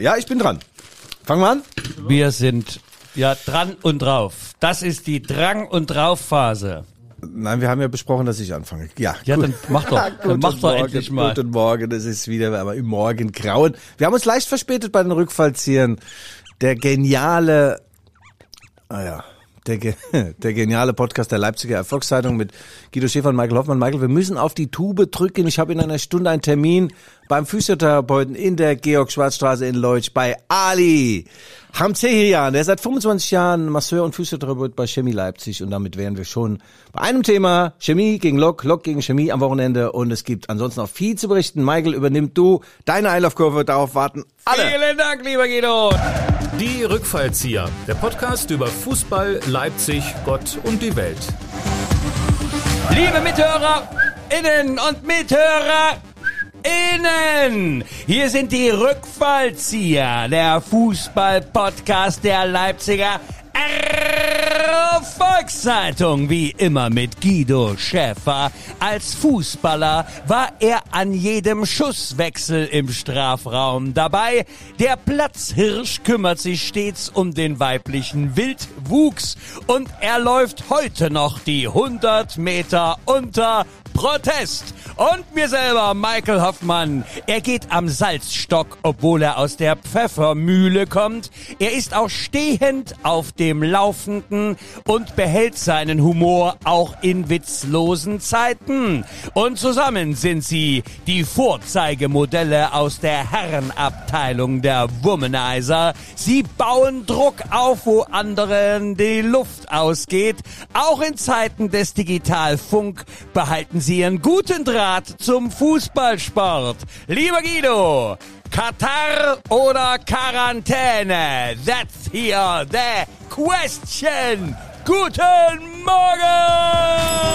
Ja, ich bin dran. Fangen wir an? Wir sind ja dran und drauf. Das ist die Drang- und Drauf-Phase. Nein, wir haben ja besprochen, dass ich anfange. Ja, Ja, gut. dann mach doch. Dann mach doch Morgen, endlich mal. Guten Morgen, es ist wieder aber im Morgengrauen. Wir haben uns leicht verspätet bei den Rückfallziehern. Der geniale, ah ja, der, der geniale Podcast der Leipziger Erfolgszeitung mit Guido Schäfer und Michael Hoffmann. Michael, wir müssen auf die Tube drücken. Ich habe in einer Stunde einen Termin beim Physiotherapeuten in der Georg-Schwarz-Straße in Leutsch bei Ali Hamzehirian. Der ist seit 25 Jahren Masseur und Physiotherapeut bei Chemie Leipzig und damit wären wir schon bei einem Thema Chemie gegen Lok, Lok gegen Chemie am Wochenende und es gibt ansonsten auch viel zu berichten. Michael, übernimm du deine Einlaufkurve, darauf warten alle. Vielen Dank, lieber Guido. Die Rückfallzieher, der Podcast über Fußball, Leipzig, Gott und die Welt. Liebe Mithörer, innen und Mithörer, innen. Hier sind die Rückfallzieher, der Fußball-Podcast der Leipziger Volkszeitung, wie immer mit Guido Schäfer. Als Fußballer war er an jedem Schusswechsel im Strafraum dabei. Der Platzhirsch kümmert sich stets um den weiblichen Wildwuchs und er läuft heute noch die 100 Meter unter Protest. Und mir selber, Michael Hoffmann. Er geht am Salzstock, obwohl er aus der Pfeffermühle kommt. Er ist auch stehend auf dem Laufenden und behält seinen Humor auch in witzlosen Zeiten. Und zusammen sind sie die Vorzeigemodelle aus der Herrenabteilung der Womanizer. Sie bauen Druck auf, wo anderen die Luft ausgeht. Auch in Zeiten des Digitalfunk behalten sie ihren guten Draht zum Fußballsport. Lieber Guido, Katar oder Quarantäne? That's here the question. Guten Morgen!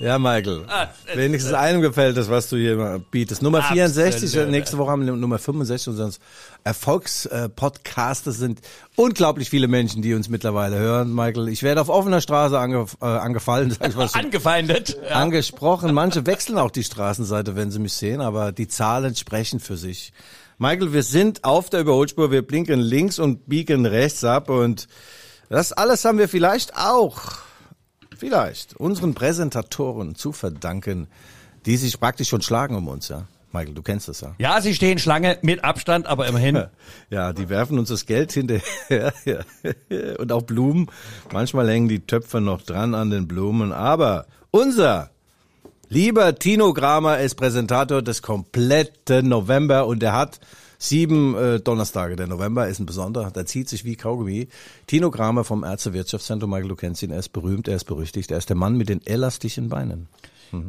Ja, Michael. Ah, es- Wenigstens einem gefällt das, was du hier bietest. Nummer Absolut. 64, nächste Woche haben wir Nummer 65 unseres Erfolgspodcastes sind unglaublich viele Menschen, die uns mittlerweile hören, Michael. Ich werde auf offener Straße ange, äh, angefallen, sag ich mal so. Angefeindet. Ja. angesprochen. Manche wechseln auch die Straßenseite, wenn sie mich sehen, aber die Zahlen sprechen für sich. Michael, wir sind auf der Überholspur, wir blinken links und biegen rechts ab und das alles haben wir vielleicht auch, vielleicht, unseren Präsentatoren zu verdanken, die sich praktisch schon schlagen um uns, ja. Michael, du kennst das ja. Ja, sie stehen Schlange mit Abstand, aber immerhin. Ja, die werfen uns das Geld hinterher und auch Blumen. Manchmal hängen die Töpfe noch dran an den Blumen, aber unser lieber Tino Kramer ist Präsentator des kompletten November und er hat sieben äh, Donnerstage. Der November ist ein besonderer, der zieht sich wie Kaugummi. Tino Kramer vom Ärztewirtschaftszentrum, Michael, du kennst ihn, er ist berühmt, er ist berüchtigt, er ist der Mann mit den elastischen Beinen.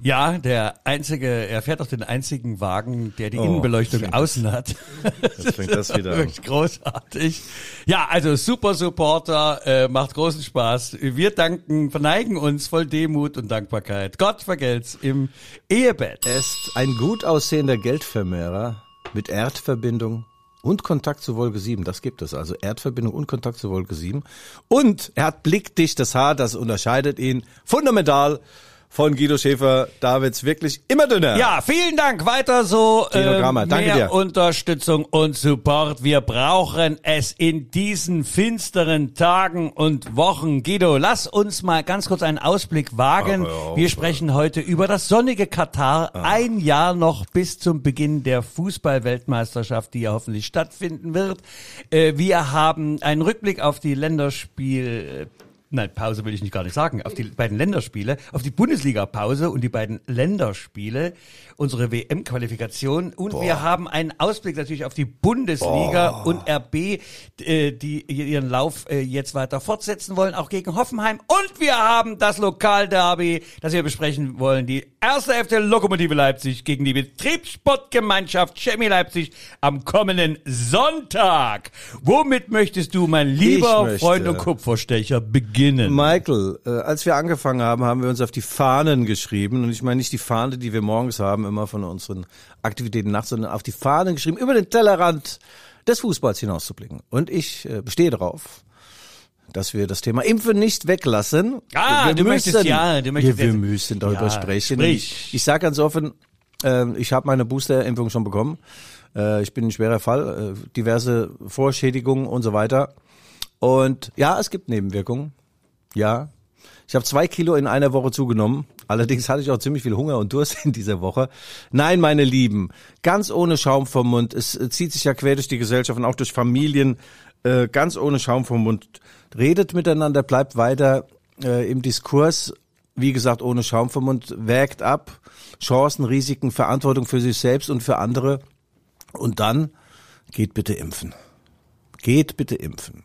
Ja, der einzige, er fährt auch den einzigen Wagen, der die Oh, Innenbeleuchtung fängt außen hat. Jetzt fängt das wieder an. Großartig. Ja, also super Supporter, äh, macht großen Spaß. Wir danken, verneigen uns voll Demut und Dankbarkeit. Gott vergelt's im Ehebett. Er ist ein gut aussehender Geldvermehrer mit Erdverbindung und Kontakt zu Wolke 7. Das gibt es. Also Erdverbindung und Kontakt zu Wolke 7. Und er hat blickdichtes Haar, das unterscheidet ihn fundamental von Guido Schäfer. Da wird's wirklich immer dünner. Ja, vielen Dank. Weiter so. Äh, Grammer, danke mehr dir. Unterstützung und Support. Wir brauchen es in diesen finsteren Tagen und Wochen. Guido, lass uns mal ganz kurz einen Ausblick wagen. Auf, Wir sprechen heute über das sonnige Katar. Ah. Ein Jahr noch bis zum Beginn der Fußball-Weltmeisterschaft, die ja hoffentlich stattfinden wird. Äh, wir haben einen Rückblick auf die Länderspiel Nein, Pause will ich nicht gar nicht sagen. Auf die beiden Länderspiele, auf die Bundesliga-Pause und die beiden Länderspiele, unsere WM-Qualifikation. Und wir haben einen Ausblick natürlich auf die Bundesliga und RB, äh, die ihren Lauf äh, jetzt weiter fortsetzen wollen, auch gegen Hoffenheim. Und wir haben das Lokalderby, das wir besprechen wollen. Die erste FC Lokomotive Leipzig gegen die Betriebssportgemeinschaft Chemie Leipzig am kommenden Sonntag. Womit möchtest du, mein lieber Freund und Kupferstecher, beginnen? Michael, äh, als wir angefangen haben, haben wir uns auf die Fahnen geschrieben. Und ich meine nicht die Fahne, die wir morgens haben, immer von unseren Aktivitäten nachts, sondern auf die Fahnen geschrieben, über den Tellerrand des Fußballs hinauszublicken. Und ich äh, bestehe darauf, dass wir das Thema Impfen nicht weglassen. Ah, wir du möchtest- ja, du möchtest wir, wir müssen darüber Ja, sprechen. sprich. Ich, ich sage ganz offen, Äh, ich habe meine Boosterimpfung schon bekommen. Äh, ich bin ein schwerer Fall, äh, diverse Vorschädigungen und so weiter. Und ja, es gibt Nebenwirkungen. Ja. Ich habe zwei Kilo in einer Woche zugenommen. Allerdings hatte ich auch ziemlich viel Hunger und Durst in dieser Woche. Nein, meine Lieben, ganz ohne Schaum vom Mund. Es äh, zieht sich ja quer durch die Gesellschaft und auch durch Familien. Äh, ganz ohne Schaum vom Mund. Redet miteinander, bleibt weiter äh, im Diskurs. Wie gesagt, ohne Schaum vom Mund. Wägt ab. Chancen, Risiken, Verantwortung für sich selbst und für andere. Und dann geht bitte impfen. Geht bitte impfen.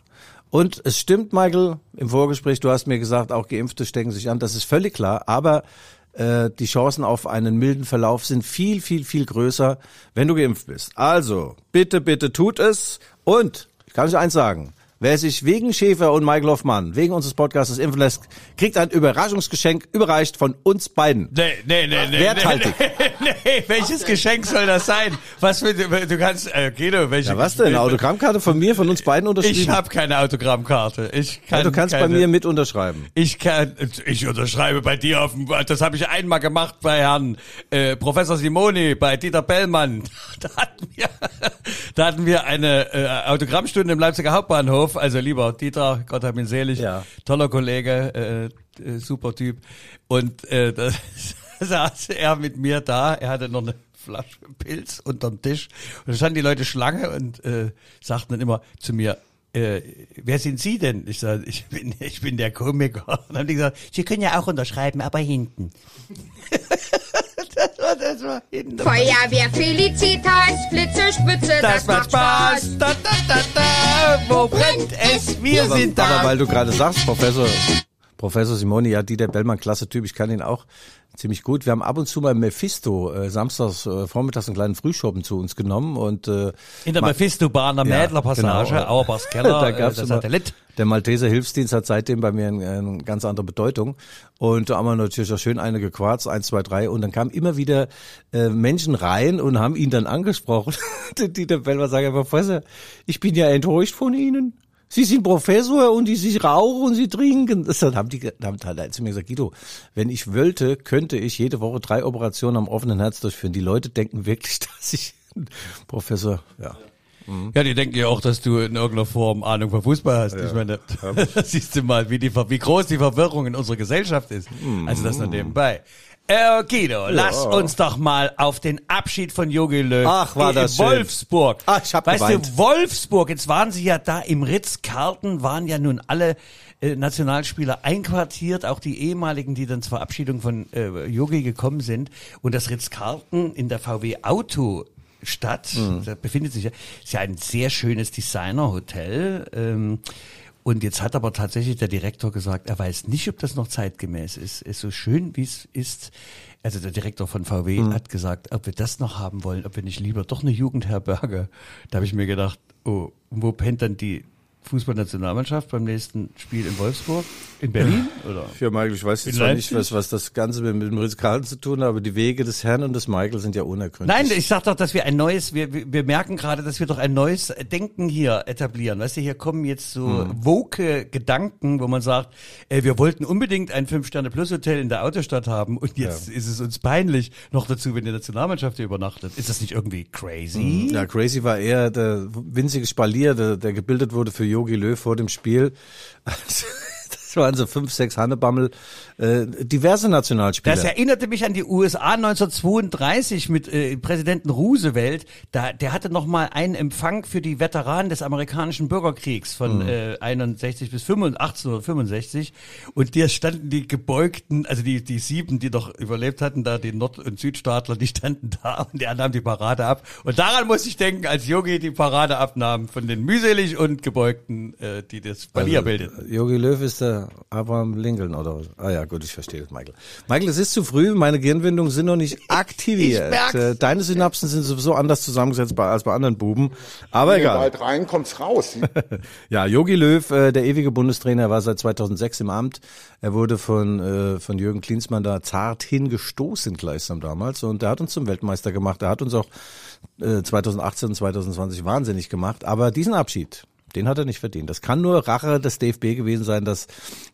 Und es stimmt, Michael, im Vorgespräch, du hast mir gesagt, auch Geimpfte stecken sich an, das ist völlig klar, aber äh, die Chancen auf einen milden Verlauf sind viel, viel, viel größer, wenn du geimpft bist. Also, bitte, bitte tut es. Und ich kann euch eins sagen, Wer sich wegen Schäfer und Michael Hoffmann, wegen unseres Podcasts lässt, kriegt ein Überraschungsgeschenk überreicht von uns beiden. Nee, nee, nee, nee. Werthaltig. Nee, nee, welches Geschenk soll das sein? Was für, du kannst, äh, Guido, welche? Ja, was denn? Eine Autogrammkarte von mir, von uns beiden unterschrieben? Ich habe keine Autogrammkarte. Ich kann ja, du kannst keine, bei mir mit unterschreiben. Ich kann, ich unterschreibe bei dir auf dem, das habe ich einmal gemacht bei Herrn äh, Professor Simoni, bei Dieter Bellmann. Da hatten wir, da hatten wir eine äh, Autogrammstunde im Leipziger Hauptbahnhof. Also lieber Dieter, Gott hab ihn selig, Ja. toller Kollege, äh, äh, super Typ. Und äh, da saß er mit mir da. Er hatte noch eine Flasche Pilz unterm Tisch. Und da standen die Leute Schlange und äh, sagten dann immer zu mir, äh, wer sind Sie denn? Ich sage, ich bin, ich bin der Komiker. Und dann haben die gesagt, Sie können ja auch unterschreiben, aber hinten. das war, das hinten. Feuerwehr Felicitas, Blitze, Spitze, Das macht Spaß. Da, da, da, da. Wo brennt es? Wir aber, sind da. aber weil du gerade sagst, Professor, Professor Simoni, ja, Dieter Bellmann, klasse Typ, ich kann ihn auch ziemlich gut. Wir haben ab und zu mal Mephisto äh, samstags äh, vormittags einen kleinen Frühschoppen zu uns genommen und äh, In der Mephisto-Bahn, der Ja, Mädler-Passage, genau. Auerbachs Keller, da äh, gab's der immer, Satellit. der Malteser Hilfsdienst hat seitdem bei mir eine, eine ganz andere Bedeutung. Und da haben wir natürlich auch schön eine gequarzt, eins, zwei, drei. Und dann kamen immer wieder äh, Menschen rein und haben ihn dann angesprochen. Der Dieter Bellmann sagt einfach, Professor, ich bin ja enttäuscht von Ihnen. Sie sind Professor und die Sie rauchen und Sie trinken. Das haben die haben halt zu mir gesagt, Guido, wenn ich wollte, könnte ich jede Woche drei Operationen am offenen Herz durchführen. Die Leute denken wirklich, dass ich Professor, ja. Ja, die denken ja auch, dass du in irgendeiner Form Ahnung von Fußball hast. Ich meine, siehst du mal, wie, die, wie groß die Verwirrung in unserer Gesellschaft ist. Also das nur nebenbei. Äh, Guido, lass uns doch mal auf den Abschied von Jogi Löw Ach, war in das schön. Wolfsburg. Ach, ich hab weißt geweint. du, Wolfsburg, jetzt waren sie ja da im Ritz-Carlton, waren ja nun alle äh, Nationalspieler einquartiert, auch die ehemaligen, die dann zur Verabschiedung von äh, Jogi gekommen sind. Und das Ritz-Carlton in der VW Auto Stadt, da befindet sich ja, ist ja ein sehr schönes Designerhotel. Ähm, und jetzt hat aber tatsächlich der Direktor gesagt, er weiß nicht, ob das noch zeitgemäß ist. Ist so schön, wie es ist. Also der Direktor von VW hat gesagt, ob wir das noch haben wollen, ob wir nicht lieber doch eine Jugendherberge. Da habe ich mir gedacht, oh, wo pennt dann die Fußballnationalmannschaft beim nächsten Spiel in Wolfsburg? In Berlin? Oder? Ja, Michael, ich weiß jetzt zwar nicht, was, was das Ganze mit, mit dem Ritz-Carlton zu tun hat, aber die Wege des Herrn und des Michael sind ja unergründlich. Nein, ich sag doch, dass wir ein neues, wir, wir wir merken gerade, dass wir doch ein neues Denken hier etablieren. Weißt du, hier kommen jetzt so Hm. woke Gedanken, wo man sagt, äh, wir wollten unbedingt ein Fünf-Sterne-Plus-Hotel in der Autostadt haben und jetzt ist es uns peinlich, noch dazu, wenn die Nationalmannschaft hier übernachtet. Ist das nicht irgendwie crazy? Ja, Crazy war eher der winzige Spalier, der, der gebildet wurde für Yogi Löw vor dem Spiel. Das waren so fünf, sechs Hannebammel, äh, diverse Nationalspieler. Das erinnerte mich an die USA 1932 mit äh, Präsidenten Roosevelt. Da, der hatte noch mal einen Empfang für die Veteranen des amerikanischen Bürgerkriegs von äh, 61 bis 85, 1865. Und da standen die gebeugten, also die, die sieben, die noch überlebt hatten, da die Nord- und Südstaatler, die standen da und der nahm die Parade ab. Und daran muss ich denken, als Yogi die Parade abnahm von den mühselig und gebeugten, äh, die das Spalier bildeten. Yogi Löw ist der Abraham Lincoln oder was? Ah ja, gut, ich verstehe das, Michael. Michael, es ist zu früh, meine Gehirnwindungen sind noch nicht aktiviert. ich. Äh, Deine Synapsen sind sowieso anders zusammengesetzt bei, als bei anderen Buben. Aber egal. Bald rein, kommt's raus. Ja, Jogi Löw, äh, der ewige Bundestrainer, war seit 2006 im Amt. Er wurde von, äh, von Jürgen Klinsmann da zart hingestoßen gleichsam damals und er hat uns zum Weltmeister gemacht. Er hat uns auch äh, 2018 und 2020 wahnsinnig gemacht. Aber diesen Abschied, Den hat er nicht verdient. Das kann nur Rache des DFB gewesen sein, dass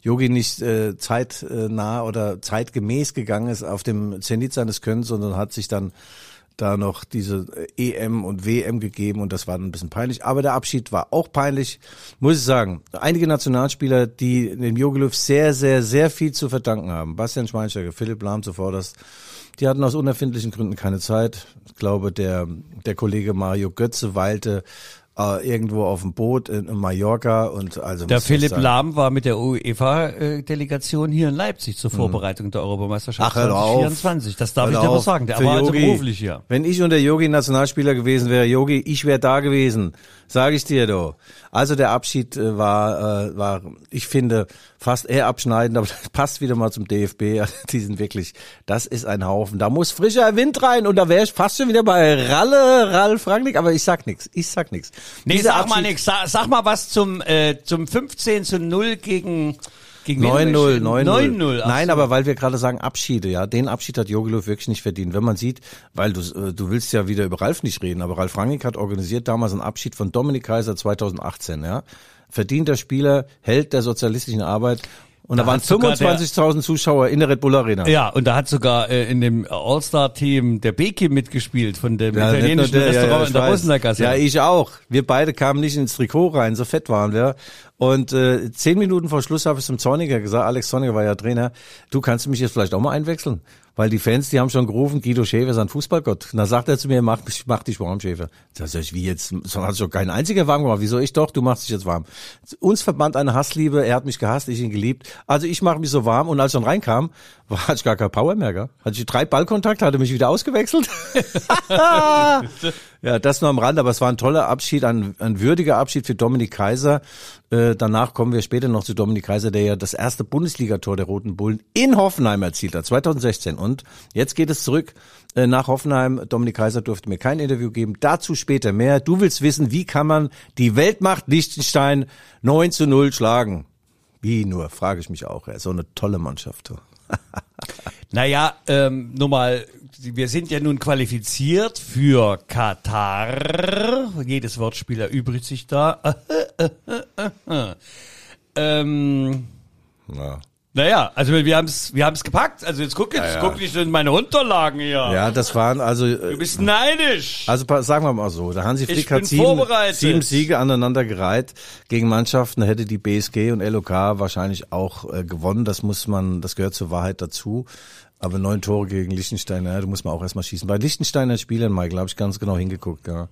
Yogi nicht äh, zeitnah oder zeitgemäß gegangen ist auf dem Zenit seines Könnens, sondern hat sich dann da noch diese EM und WM gegeben und das war ein bisschen peinlich. Aber der Abschied war auch peinlich, muss ich sagen. Einige Nationalspieler, die dem Jogi sehr, sehr, sehr viel zu verdanken haben. Bastian Schweinsteiger, Philipp Lahm zuvor, das die hatten aus unerfindlichen Gründen keine Zeit. Ich glaube, der, der Kollege Mario Götze weilte äh, irgendwo auf dem Boot in, in Mallorca und also Der Philipp Lahm war mit der UEFA-Delegation hier in Leipzig zur Vorbereitung der Europameisterschaft Hm. Ach, hör auf. 2024. Das darf Hör ich dir was sagen. Der Für war also beruflich hier. Wenn ich und der Yogi Nationalspieler gewesen wäre, Yogi, ich wäre da gewesen, sage ich dir doch. Also der Abschied äh, war, äh, war, ich finde, fast eher abschneidend, aber das passt wieder mal zum DFB. Die sind wirklich, das ist ein Haufen. Da muss frischer Wind rein und da wäre ich fast schon wieder bei Ralle, Ralf Rangnick, aber ich sag nix, ich sag nix. Nee, Dieser sag mal Abschied- nix. Sag, sag mal was zum, äh, zum 15 zu 0 gegen, gegen wen 9-0, haben wir 9-0. gespielt? 9-0. ach Nein, so. aber weil wir gerade sagen Abschiede, ja, den Abschied hat Jogi Löw wirklich nicht verdient. Wenn man sieht, weil du, äh, du willst ja wieder über Ralf nicht reden, aber Ralf Rangnick hat organisiert damals einen Abschied von Dominik Kaiser 2018, ja. Verdienter Spieler, Held der sozialistischen Arbeit. Und da, Da waren hat sogar der- 25.000 Zuschauer in der Red Bull Arena. Ja, und da hat sogar äh, in dem All-Star-Team der Beki mitgespielt von dem Ja, italienischen der, ja, Restaurant ja, in ich der weiß. Rosenbergasse. Ja, ich auch. Wir beide kamen nicht ins Trikot rein, so fett waren wir. Und äh, zehn Minuten vor Schluss habe ich zum Zorniger gesagt, Alex Zorniger war ja Trainer, du kannst mich jetzt vielleicht auch mal einwechseln? Weil die Fans, die haben schon gerufen, Guido Schäfer ist ein Fußballgott. Und da sagt er zu mir, mach, mach dich warm, Schäfer. Da sag ich, wie jetzt? So hat sich doch kein einziger warm gemacht. Wieso ich doch? Du machst dich jetzt warm. Uns verband eine Hassliebe, er hat mich gehasst, ich ihn geliebt. Also ich mache mich so warm und als ich dann reinkam, war, hatte ich gar kein Power mehr. Gell? Hatte ich drei Ballkontakte, hatte mich wieder ausgewechselt. Ja, das nur am Rand, aber es war ein toller Abschied, ein, ein würdiger Abschied für Dominik Kaiser. Äh, danach kommen wir später noch zu Dominik Kaiser, der ja das erste Bundesligator der Roten Bullen in Hoffenheim erzielt hat, 2016. Und jetzt geht es zurück äh, nach Hoffenheim. Dominik Kaiser durfte mir kein Interview geben. Dazu später mehr. Du willst wissen, wie kann man die Weltmacht Liechtenstein 9 zu 0 schlagen? Wie nur, frage ich mich auch. Ja, so eine tolle Mannschaft. Naja, ähm, nur mal, wir sind ja nun qualifiziert für Katar. Jedes Wortspiel erübrigt sich da. ähm, Ja. naja, also wir haben's, wir haben's gepackt. Also jetzt guck jetzt, guck nicht in meine Unterlagen hier. ja, das waren also... Äh, Du bist neidisch. Also sagen wir mal so, der Hansi Flick hat sieben, sieben Siege aneinander gereiht gegen Mannschaften, da hätte die BSG und LOK wahrscheinlich auch äh, gewonnen. Das muss man, das gehört zur Wahrheit dazu. Aber neun Tore gegen Liechtenstein, ja, du musst mal auch erstmal schießen. Bei Liechtensteiner Spielern, Michael, habe ich ganz genau hingeguckt. Ja.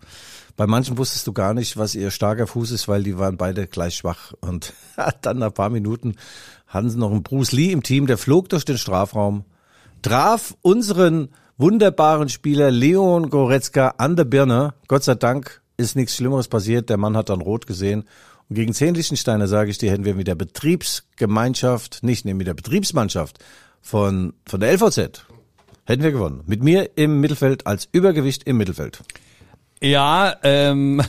Bei manchen wusstest du gar nicht, was ihr starker Fuß ist, weil die waren beide gleich schwach. Und dann nach ein paar Minuten hatten sie noch einen Bruce Lee im Team, der flog durch den Strafraum, traf unseren wunderbaren Spieler Leon Goretzka an der Birne. Gott sei Dank ist nichts Schlimmeres passiert. Der Mann hat dann rot gesehen. Und gegen zehn Liechtensteiner, sage ich dir, hätten wir mit der Betriebsgemeinschaft, nicht nee, mit der Betriebsmannschaft von, von der LVZ, hätten wir gewonnen. Mit mir im Mittelfeld als Übergewicht im Mittelfeld. Ja, ähm,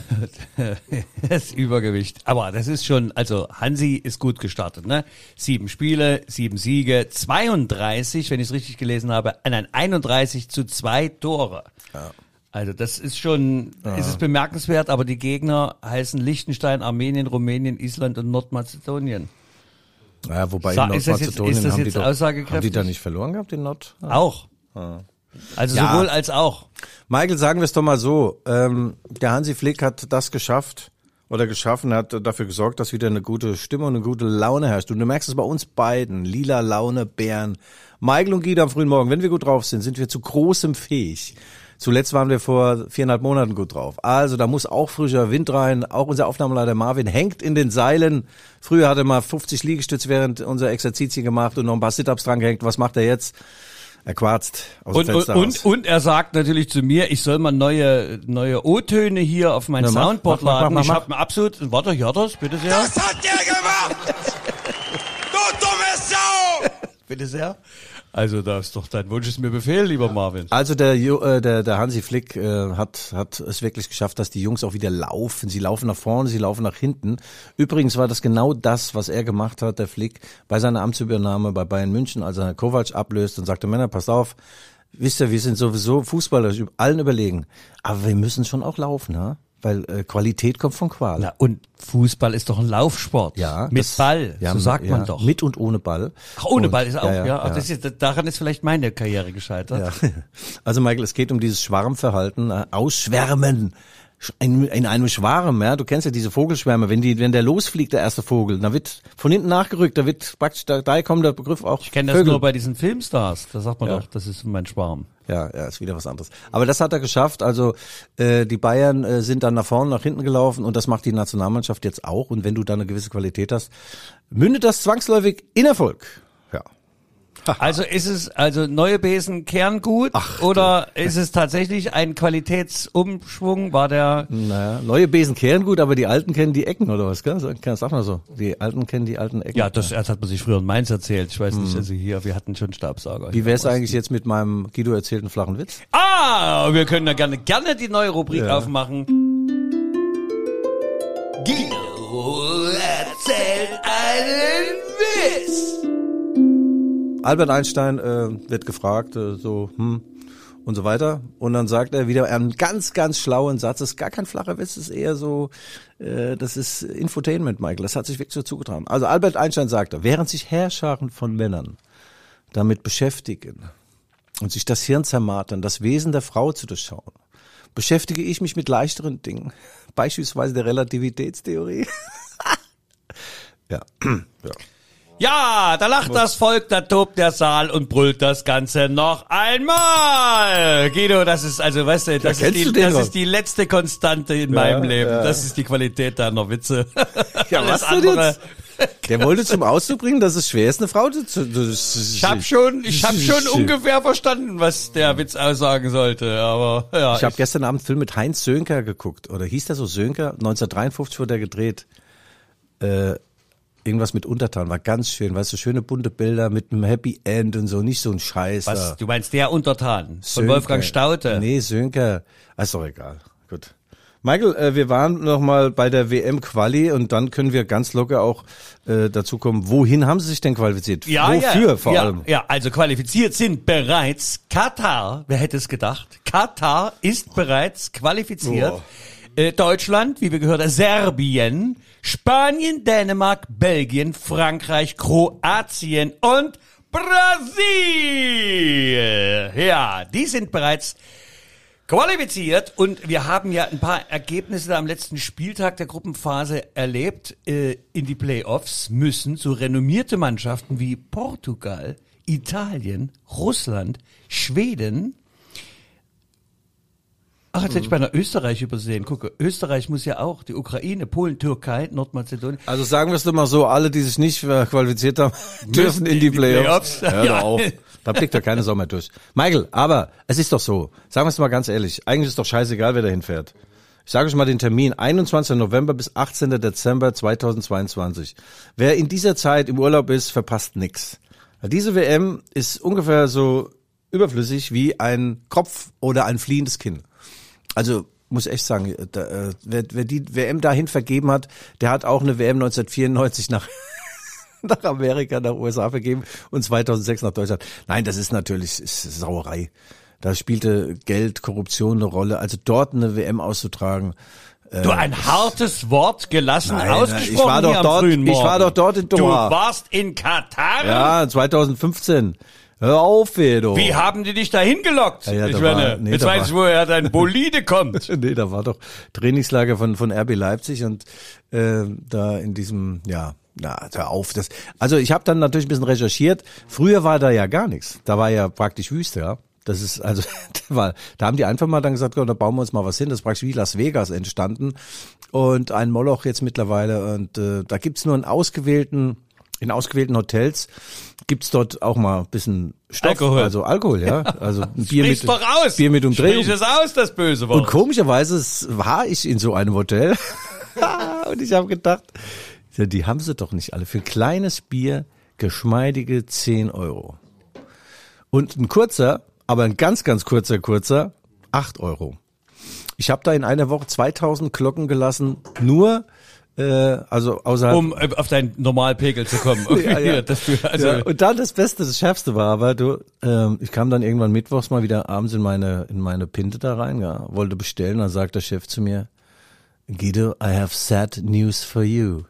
das Übergewicht. Aber das ist schon, also Hansi ist gut gestartet, ne? Sieben Spiele, sieben Siege, 32, wenn ich es richtig gelesen habe, äh, nein, 31 zu zwei Tore. Also das ist schon, ist es bemerkenswert, aber die Gegner heißen Liechtenstein, Armenien, Rumänien, Island und Nordmazedonien. Ja, wobei Sa- in Nordmazedonien haben, die doch, haben die da nicht verloren gehabt in Nord? Auch. Also Ja. sowohl als auch. Michael, sagen wir es doch mal so. Ähm, der Hansi Flick hat das geschafft oder geschaffen, hat dafür gesorgt, dass wieder eine gute Stimmung, eine gute Laune herrscht. Und du merkst es bei uns beiden. Lila Laune, Bären. Michael und Guido am frühen Morgen. Wenn wir gut drauf sind, sind wir zu großem fähig. Zuletzt waren wir vor viereinhalb Monaten gut drauf. Also da muss auch frischer Wind rein. Auch unser Aufnahmeleiter Marvin hängt in den Seilen. Früher hat er mal 50 Liegestütze während unserer Exerzitien gemacht und noch ein paar Sit-Ups dran gehängt. Was macht er jetzt? Er quarzt aus Und, dem und, Fenster raus. und, und er sagt natürlich zu mir, ich soll mal neue, neue O-Töne hier auf mein Na, Soundboard mach, mach, laden. mach, ich habe mir absolut, warte, ja das, bitte sehr. Was hat der gemacht? Du dumme Sau! Bitte sehr. Also da ist doch dein Wunsch ist mir Befehl, lieber Marvin. Also der, äh, der, der Hansi Flick äh, hat, hat es wirklich geschafft, dass die Jungs auch wieder laufen. Sie laufen nach vorne, sie laufen nach hinten. Übrigens war das genau das, was er gemacht hat, der Flick, bei seiner Amtsübernahme bei Bayern München, als er Kovac ablöst und sagte, Männer, passt auf, wisst ihr, wir sind sowieso fußballerisch allen überlegen. Aber wir müssen schon auch laufen, ha? Weil äh, Qualität kommt von Qual. Na, und Fußball ist doch ein Laufsport. Ja, Mit das- Ball, ja, so sagt ja, man doch. Mit und ohne Ball. Ach, ohne und, Ball ist auch, ja. ja, ja. Das ist, daran ist vielleicht meine Karriere gescheitert. Ja. Also Michael, es geht um dieses Schwarmverhalten, äh, Ausschwärmen. Sch- In, in einem Schwarm, ja, du kennst ja diese Vogelschwärme, wenn die, wenn der losfliegt, der erste Vogel, da wird von hinten nachgerückt, da wird praktisch, da, daher kommt der Begriff auch Ich kenne das nur bei diesen Filmstars. Da sagt man Ja. doch, das ist mein Schwarm. Ja, ja, ist wieder was anderes. Aber das hat er geschafft. Also äh, die Bayern äh, sind dann nach vorne, nach hinten gelaufen und das macht die Nationalmannschaft jetzt auch. Und wenn du da eine gewisse Qualität hast, mündet das zwangsläufig in Erfolg. Also ist es also neue Besen Kerngut oder ist es tatsächlich ein Qualitätsumschwung? War der Naja, neue Besen kehren gut, aber die Alten kennen die Ecken oder was? Gell? Sag mal so. Die Alten kennen die alten Ecken. ja, das, das hat man sich früher in Mainz erzählt. Ich weiß nicht, also hier, wir hatten schon Staubsauger. Wie wär's eigentlich jetzt mit meinem Guido erzählten flachen Witz? Ah, wir können ja gerne, gerne die neue Rubrik Ja. aufmachen. Guido erzählt einen Witz. Albert Einstein äh, wird gefragt, äh, so, hm, und so weiter. Und dann sagt er wieder einen ganz, ganz schlauen Satz. Das ist gar kein flacher Witz, das ist eher so, äh, das ist Infotainment, Michael. Das hat sich wirklich so zugetragen. Also Albert Einstein sagte, während sich Herrscharen von Männern damit beschäftigen und sich das Hirn zermartern, das Wesen der Frau zu durchschauen, beschäftige ich mich mit leichteren Dingen, beispielsweise der Relativitätstheorie. ja. ja. Ja, da lacht das Volk, da tobt der Saal und brüllt das Ganze noch einmal. Guido, das ist also, weißt du, das, ist, kennst die, das ist die letzte Konstante in meinem Leben. ja. Das ist die Qualität deiner Witze. Ja, was denn andere. jetzt? Der wollte zum Ausdruck bringen, dass es schwer ist, eine Frau zu... zu, Ich hab schon, ich hab schon ungefähr verstanden, was der Witz aussagen sollte, aber ja. Ich habe gestern Abend einen Film mit Heinz Sönker geguckt. Oder hieß der so Sönker? 1953 wurde er gedreht. Äh, irgendwas mit Untertan. War ganz schön. Weißt du, schöne bunte Bilder mit einem Happy End und so. Nicht so ein Scheiß. was, du meinst der Untertan von Sönker. Wolfgang Staudte? Nee, Sönker. Ah, Ist doch egal. Gut. Michael, äh, wir waren noch mal bei der WM-Quali und dann können wir ganz locker auch äh, dazu kommen, wohin haben sie sich denn qualifiziert? Ja, Wofür ja, vor ja, allem? Ja, also qualifiziert sind bereits Katar. Wer hätte es gedacht? Katar ist bereits qualifiziert. Boah. Äh, Deutschland, wie wir gehört haben, Serbien, Spanien, Dänemark, Belgien, Frankreich, Kroatien und Brasil. Ja, die sind bereits qualifiziert und wir haben ja ein paar Ergebnisse am letzten Spieltag der Gruppenphase erlebt. Äh, in die Playoffs müssen so renommierte Mannschaften wie Portugal, Italien, Russland, Schweden. Ach, jetzt hätte ich bei einer Österreich übersehen. Gucke, Österreich muss ja auch, die Ukraine, Polen, Türkei, Nordmazedonien. Also sagen wir es doch mal so, alle, die sich nicht äh, qualifiziert haben, dürfen in die die Playoffs. Playoffs. Hör Ja. doch auf. Da blickt doch keine Sommer durch. Michael, aber es ist doch so, sagen wir es mal ganz ehrlich, eigentlich ist doch scheißegal, wer da hinfährt. Ich sage euch mal den Termin, 21. November bis 18. Dezember 2022. Wer in dieser Zeit im Urlaub ist, verpasst nix. Diese WM ist ungefähr so überflüssig wie ein Kopf oder ein fliehendes Kind. Also muss echt sagen, da, äh, wer, wer die WM dahin vergeben hat, der hat auch eine WM 1994 nach nach Amerika, nach USA vergeben und 2006 nach Deutschland. Nein, das ist natürlich ist Sauerei. Da spielte Geld, Korruption eine Rolle. Also dort eine WM auszutragen. Du ein hartes Wort gelassen Nein, ausgesprochen ich war doch hier am dort- ich war doch dort in Du Doha. warst in Katar? Ja, 2015. Hör auf, Fedo. Wie haben die dich da hingelockt? Ja, ja, ich da meine, war- nee, jetzt weiß ich, woher dein Bolide kommt. nee, da war doch Trainingslager von von RB Leipzig und äh, da in diesem ja na, hör auf. Das, also ich habe dann natürlich ein bisschen recherchiert. Früher war da ja gar nichts. Da war ja praktisch Wüste, ja. Das ist also, da, war, da haben die einfach mal dann gesagt, da bauen wir uns mal was hin. Das ist praktisch wie Las Vegas entstanden und ein Moloch jetzt mittlerweile. Und äh, da gibt's nur einen ausgewählten, in ausgewählten Hotels gibt's dort auch mal ein bisschen Stoff, Alkohol. also Alkohol, ja. Also ein Bier mit doch aus. Bier mit Umdrehung. Sprich es aus, das böse Wort. Und komischerweise war ich in so einem Hotel und ich habe gedacht, die haben sie doch nicht alle. Für ein kleines Bier geschmeidige 10 Euro. Und ein kurzer, aber ein ganz, ganz kurzer, kurzer, 8 Euro. Ich habe da in einer Woche 2000 Glocken gelassen, nur, äh, also außerhalb... um äh, auf deinen Normalpegel zu kommen. Okay, Ja, ja. du, also, ja, und dann das Beste, das Schärfste war aber, du, ähm, ich kam dann irgendwann mittwochs mal wieder abends in meine, in meine Pinte da rein, ja, wollte bestellen, dann sagt der Chef zu mir, Guido, I have sad news for you.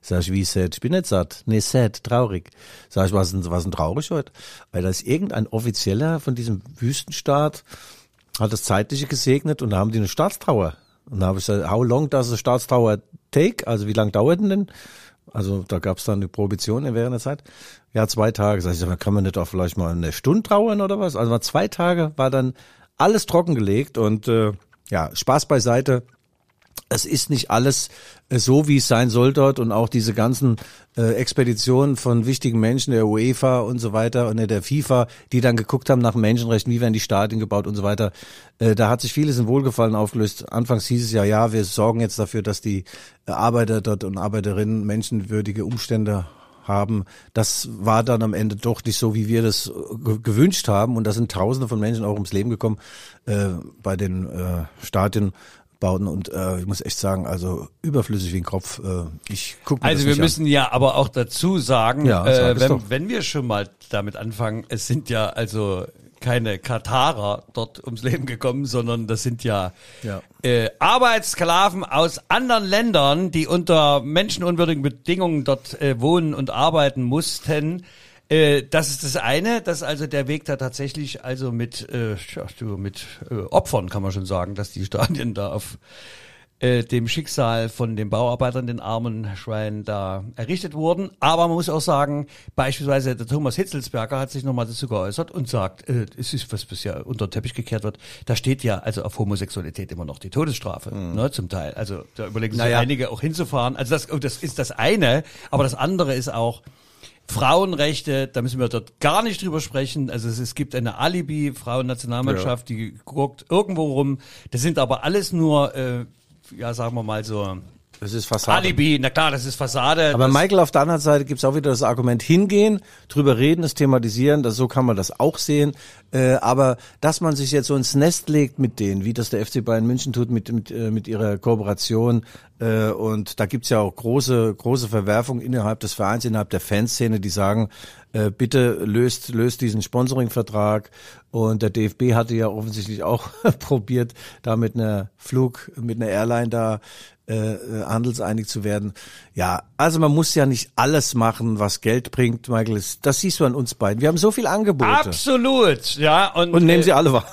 Sag ich, wie sad? Ich bin nicht satt. Nee, sad, traurig. Sag ich, was denn, was denn traurig heute? Weil da ist irgendein Offizieller von diesem Wüstenstaat, hat das Zeitliche gesegnet und da haben die eine Staatstrauer. Und da habe ich gesagt, how long does a Staatstrauer take? Also wie lang dauert denn? Also da gab es dann eine Prohibition während der Zeit. Ja, zwei Tage. Sag ich, kann man nicht auch vielleicht mal eine Stunde trauern oder was? Also zwei Tage war dann alles trockengelegt und äh, ja, Spaß beiseite. Es ist nicht alles äh, so, wie es sein soll dort und auch diese ganzen äh, Expeditionen von wichtigen Menschen der UEFA und so weiter und der FIFA, die dann geguckt haben nach Menschenrechten, wie werden die Stadien gebaut und so weiter. Äh, da hat sich vieles in Wohlgefallen aufgelöst. Anfangs hieß es ja, ja, wir sorgen jetzt dafür, dass die äh, Arbeiter dort und Arbeiterinnen menschenwürdige Umstände haben. Das war dann am Ende doch nicht so, wie wir das äh, gewünscht haben. Und da sind Tausende von Menschen auch ums Leben gekommen äh, bei den äh, Stadien. Bauten und äh, ich muss echt sagen, also überflüssig wie ein Kopf. Äh, ich guck mir Also wir müssen ja aber auch dazu sagen, Ja, äh, wenn, wenn wir schon mal damit anfangen, es sind ja also keine Katarer dort ums Leben gekommen, sondern das sind ja, Ja. Äh, Arbeitssklaven aus anderen Ländern, die unter menschenunwürdigen Bedingungen dort äh, wohnen und arbeiten mussten. Äh, das ist das eine, dass also der Weg da tatsächlich also mit, äh, du, mit äh, Opfern kann man schon sagen, dass die Stadien da auf äh, dem Schicksal von den Bauarbeitern, den armen Schweinen da errichtet wurden. Aber man muss auch sagen, beispielsweise der Thomas Hitzelsberger hat sich nochmal dazu geäußert und sagt, äh, es ist, was bisher unter den Teppich gekehrt wird, da steht ja also auf Homosexualität immer noch die Todesstrafe, ne, zum Teil. Also da überlegen sich Naja. einige auch hinzufahren. Also das, oh, das ist das eine, aber das andere ist auch, Frauenrechte, da müssen wir dort gar nicht drüber sprechen. Also es, es gibt eine Alibi-Frauennationalmannschaft, die guckt irgendwo rum. Das sind aber alles nur, äh, ja, sagen wir mal so, Das ist Fassade. Alibi. Na klar, das ist Fassade. Aber Michael, auf der anderen Seite gibt's auch wieder das Argument hingehen, drüber reden, es thematisieren, das, so kann man das auch sehen. Äh, aber dass man sich jetzt so ins Nest legt mit denen, wie das der FC Bayern München tut mit, mit, äh, mit ihrer Kooperation, äh, und da gibt's ja auch große, große Verwerfungen innerhalb des Vereins, innerhalb der Fanszene, die sagen, äh, bitte löst, löst diesen Sponsoringvertrag. Und der DFB hatte ja offensichtlich auch probiert, da mit einer Flug, mit einer Airline da äh, äh, handelseinig zu werden. Ja, also man muss ja nicht alles machen, was Geld bringt, Michael. Das- siehst du an uns beiden. Wir haben so viel Angebote. Absolut, ja. Und, Und nehmen äh, sie alle wahr.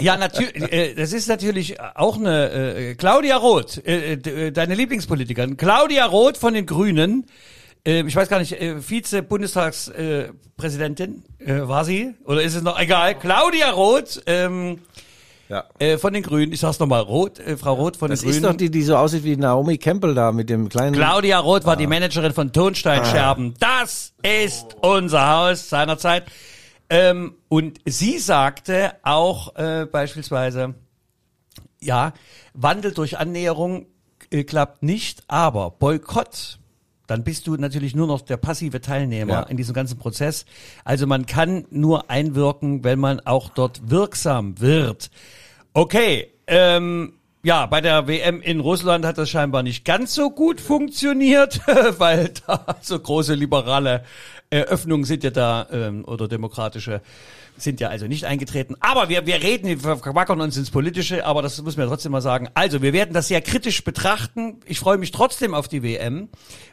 Ja, natürlich. Äh, das ist natürlich auch eine äh, Claudia Roth, äh, äh, deine Lieblingspolitikerin. Claudia Roth von den Grünen. Äh, ich weiß gar nicht, äh, Vize-Bundestagspräsidentin Präsidentin, äh, war sie? Oder ist es noch egal? Claudia Roth ähm, Ja. äh, von den Grünen. Ich sag's nochmal, Roth, äh, Frau Roth von Das den ist Grünen. doch die, die so aussieht wie Naomi Campbell da mit dem kleinen. Claudia Roth war die Managerin von Tonsteinscherben. Das ist unser Haus seinerzeit. Ähm, und sie sagte auch äh, beispielsweise, ja, Wandel durch Annäherung äh, klappt nicht, aber Boykott, dann bist du natürlich nur noch der passive Teilnehmer Ja. in diesem ganzen Prozess. Also man kann nur einwirken, wenn man auch dort wirksam wird. Okay, ähm, ja, bei der WM in Russland hat das scheinbar nicht ganz so gut funktioniert, weil da so große liberale Öffnungen sind ja da ähm, oder demokratische sind ja also nicht eingetreten. Aber wir, wir reden, wir verquackern uns ins Politische, aber das man ja trotzdem mal sagen. Also, wir werden das sehr kritisch betrachten. Ich freue mich trotzdem auf die WM,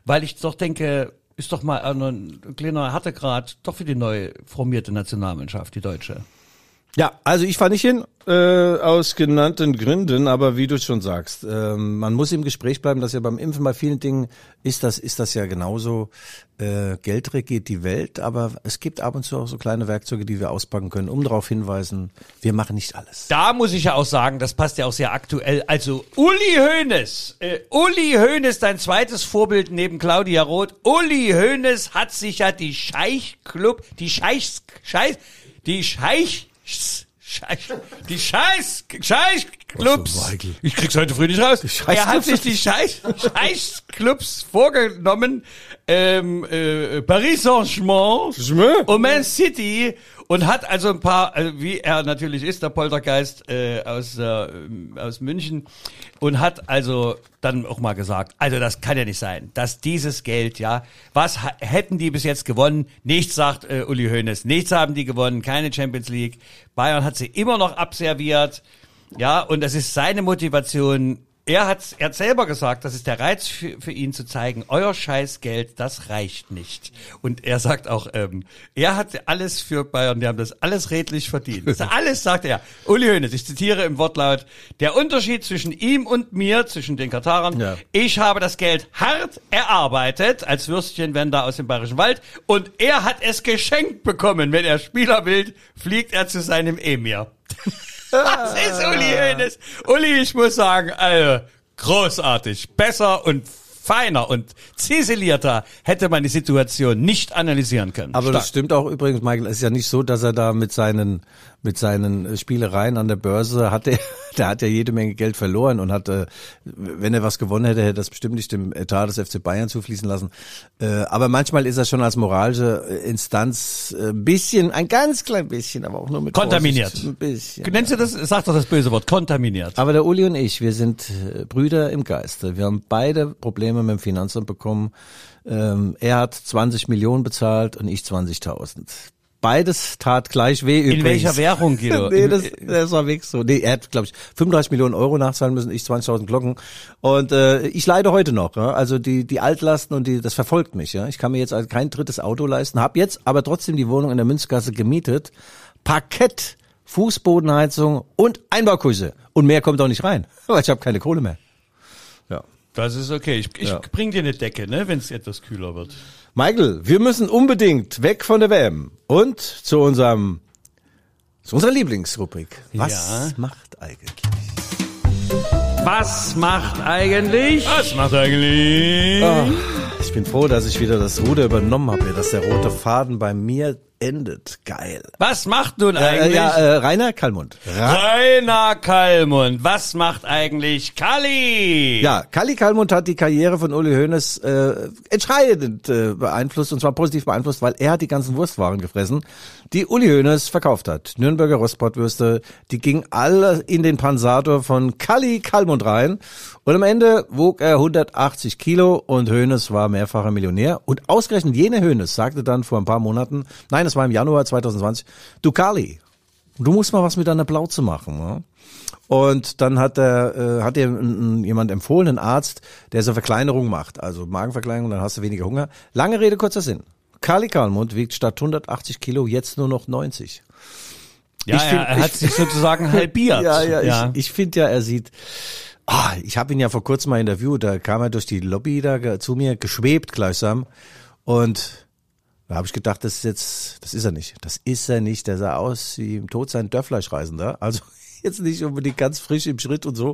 weil ich doch denke, ist doch mal ein kleiner Härtegrad doch für die neu formierte Nationalmannschaft, die deutsche. Ja, also ich fahre nicht hin, äh, aus genannten Gründen, aber wie du schon sagst, ähm, man muss im Gespräch bleiben, dass ja beim Impfen bei vielen Dingen ist das, ist das ja genauso, äh, Geld regiert die Welt, aber es gibt ab und zu auch so kleine Werkzeuge, die wir auspacken können, um darauf hinweisen, wir machen nicht alles. Da muss ich ja auch sagen, das passt ja auch sehr aktuell. Also Uli Hoeneß, äh, Uli Hoeneß, dein zweites Vorbild neben Claudia Roth. Uli Hoeneß hat sich ja die Scheich-Club, die Scheichs, Scheiß, die Scheich, Scheich, die Scheiß, für Michael. Ich krieg's heute früh nicht raus. Er hat sich die Scheich, Scheichclubs vorgenommen, ähm, äh, Paris Saint-Germain Saint-Germain? und Man City und hat also ein paar, also wie er natürlich ist, der Poltergeist äh, aus, äh, aus München und hat also dann auch mal gesagt, also das kann ja nicht sein, dass dieses Geld, ja, was hätten die bis jetzt gewonnen? Nichts, sagt äh, Uli Hoeneß, nichts haben die gewonnen, keine Champions League. Bayern hat sie immer noch abserviert, ja, und das ist seine Motivation, er hat, er hat selber gesagt, das ist der Reiz für, für ihn zu zeigen, euer Scheißgeld, das reicht nicht. Und er sagt auch, ähm, er hat alles für Bayern, die haben das alles redlich verdient. Das alles sagt er. Uli Hoeneß, ich zitiere im Wortlaut, der Unterschied zwischen ihm und mir, zwischen den Katarern, Ja. ich habe das Geld hart erarbeitet, als Würstchen wenn da aus dem Bayerischen Wald, und er hat es geschenkt bekommen. Wenn er Spieler will, fliegt er zu seinem Emir. Das ist Uli Hoeneß. Uli, ich muss sagen, also, großartig. Besser und feiner und ziselierter hätte man die Situation nicht analysieren können. Aber das Stark. stimmt auch übrigens, Michael. Es ist ja nicht so, dass er da mit seinen mit seinen äh, Spielereien an der Börse hat er, der hat ja jede Menge Geld verloren und hat, äh, wenn er was gewonnen hätte, hätte er das bestimmt nicht dem Etat des FC Bayern zufließen lassen. Äh, aber manchmal ist er schon als moralische Instanz ein bisschen, ein ganz klein bisschen, aber auch nur mit Kontaminiert. Vorsicht, Ein bisschen. Nennst du das, sag doch das böse Wort, kontaminiert. Aber der Uli und ich, wir sind Brüder im Geiste. Wir haben beide Probleme mit dem Finanzamt bekommen. Ähm, er hat 20 Millionen bezahlt und ich 20.000. Beides tat gleich weh In übrigens. welcher Währung, Guido? nee, das, das war weg so. Nee, er hat, glaube ich, 35 Millionen Euro nachzahlen müssen, ich 20.000 Glocken. Und äh, ich leide heute noch. Ja? Also die, die Altlasten und die, das verfolgt mich. Ja? Ich kann mir jetzt also kein drittes Auto leisten, habe jetzt aber trotzdem die Wohnung in der Münzgasse gemietet. Parkett, Fußbodenheizung und Einbauküche. Und mehr kommt auch nicht rein, weil ich habe keine Kohle mehr. Ja. Das ist okay. Ich, ich Ja. bring dir eine Decke, ne, wenn es etwas kühler wird. Michael, wir müssen unbedingt weg von der WM und zu unserem zu unserer Lieblingsrubrik. Was Ja. macht eigentlich? Was macht eigentlich? Was macht eigentlich? Ah, ich bin froh, dass ich wieder das Ruder übernommen habe, dass der rote Faden bei mir endet. Geil. Was macht nun Äh, eigentlich? ja, äh, Rainer Kallmund. Ra Rainer Kallmund, was macht eigentlich Kalli? ja, Kalli Kallmund hat die Karriere von Uli Hoeneß äh, entscheidend äh, beeinflusst und zwar positiv beeinflusst, weil er hat die ganzen Wurstwaren gefressen, die Uli Hoeneß verkauft hat. Nürnberger Rostbratwürste, die gingen alle in den Pansator von Kalli Kallmund rein und am Ende wog er 180 Kilo und Hoeneß war mehrfacher Millionär und ausgerechnet jene Hoeneß sagte dann vor ein paar Monaten, nein, das war im Januar 2020, du Kalli, du musst mal was mit deiner Plauze machen. Ne? Und dann hat er, äh, hat dir jemand empfohlen, ein Arzt, der so Verkleinerung macht, also Magenverkleinerung, dann hast du weniger Hunger. Lange Rede, kurzer Sinn. Kali Kalmund wiegt statt 180 Kilo jetzt nur noch 90. ja ich er, find- er hat ich- sich sozusagen halbiert. Ja, ja, ich, ich finde ja, er sieht. Ah, ich habe ihn ja vor kurzem mal interviewt, da kam er durch die Lobby da zu mir, geschwebt gleichsam. Und da habe ich gedacht, das ist jetzt, das ist er nicht. Das ist er nicht. Der sah aus wie im Tod sein Dörfleischreisender. Also jetzt nicht unbedingt ganz frisch im Schritt und so.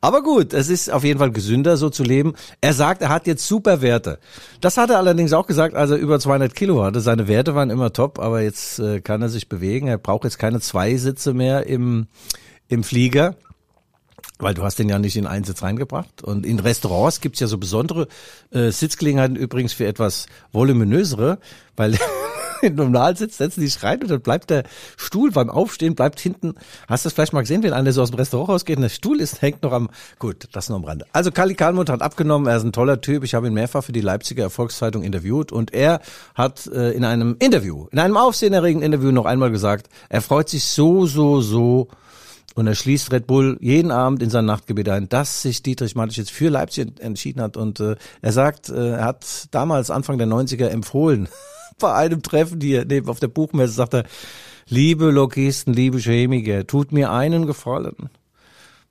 Aber gut, es ist auf jeden Fall gesünder, so zu leben. Er sagt, er hat jetzt super Werte. Das hat er allerdings auch gesagt, als er über 200 Kilo hatte. Seine Werte waren immer top, aber jetzt äh, kann er sich bewegen. Er braucht jetzt keine zwei Sitze mehr im, im Flieger. Weil du hast den ja nicht in einen Sitz reingebracht. Und in Restaurants gibt's ja so besondere äh, Sitzgelegenheiten übrigens für etwas voluminösere, weil in Normalsitz setzen die sich rein und dann bleibt der Stuhl beim Aufstehen, bleibt hinten. Hast du das vielleicht mal gesehen, wenn einer so aus dem Restaurant rausgeht und der Stuhl ist, hängt noch am, gut, das nur am Rande. Also Kali Kalmund hat abgenommen, er ist ein toller Typ. Ich habe ihn mehrfach für die Leipziger Erfolgszeitung interviewt und er hat äh, in einem Interview, in einem aufsehenerregenden Interview noch einmal gesagt, er freut sich so, so, so, und er schließt Red Bull jeden Abend in sein Nachtgebet ein, dass sich Dietrich Matesch jetzt für Leipzig ent- entschieden hat. Und äh, er sagt, äh, er hat damals Anfang der 90er empfohlen, bei einem Treffen hier neben auf der Buchmesse, sagt er, liebe Logisten, liebe Chemiker, tut mir einen Gefallen.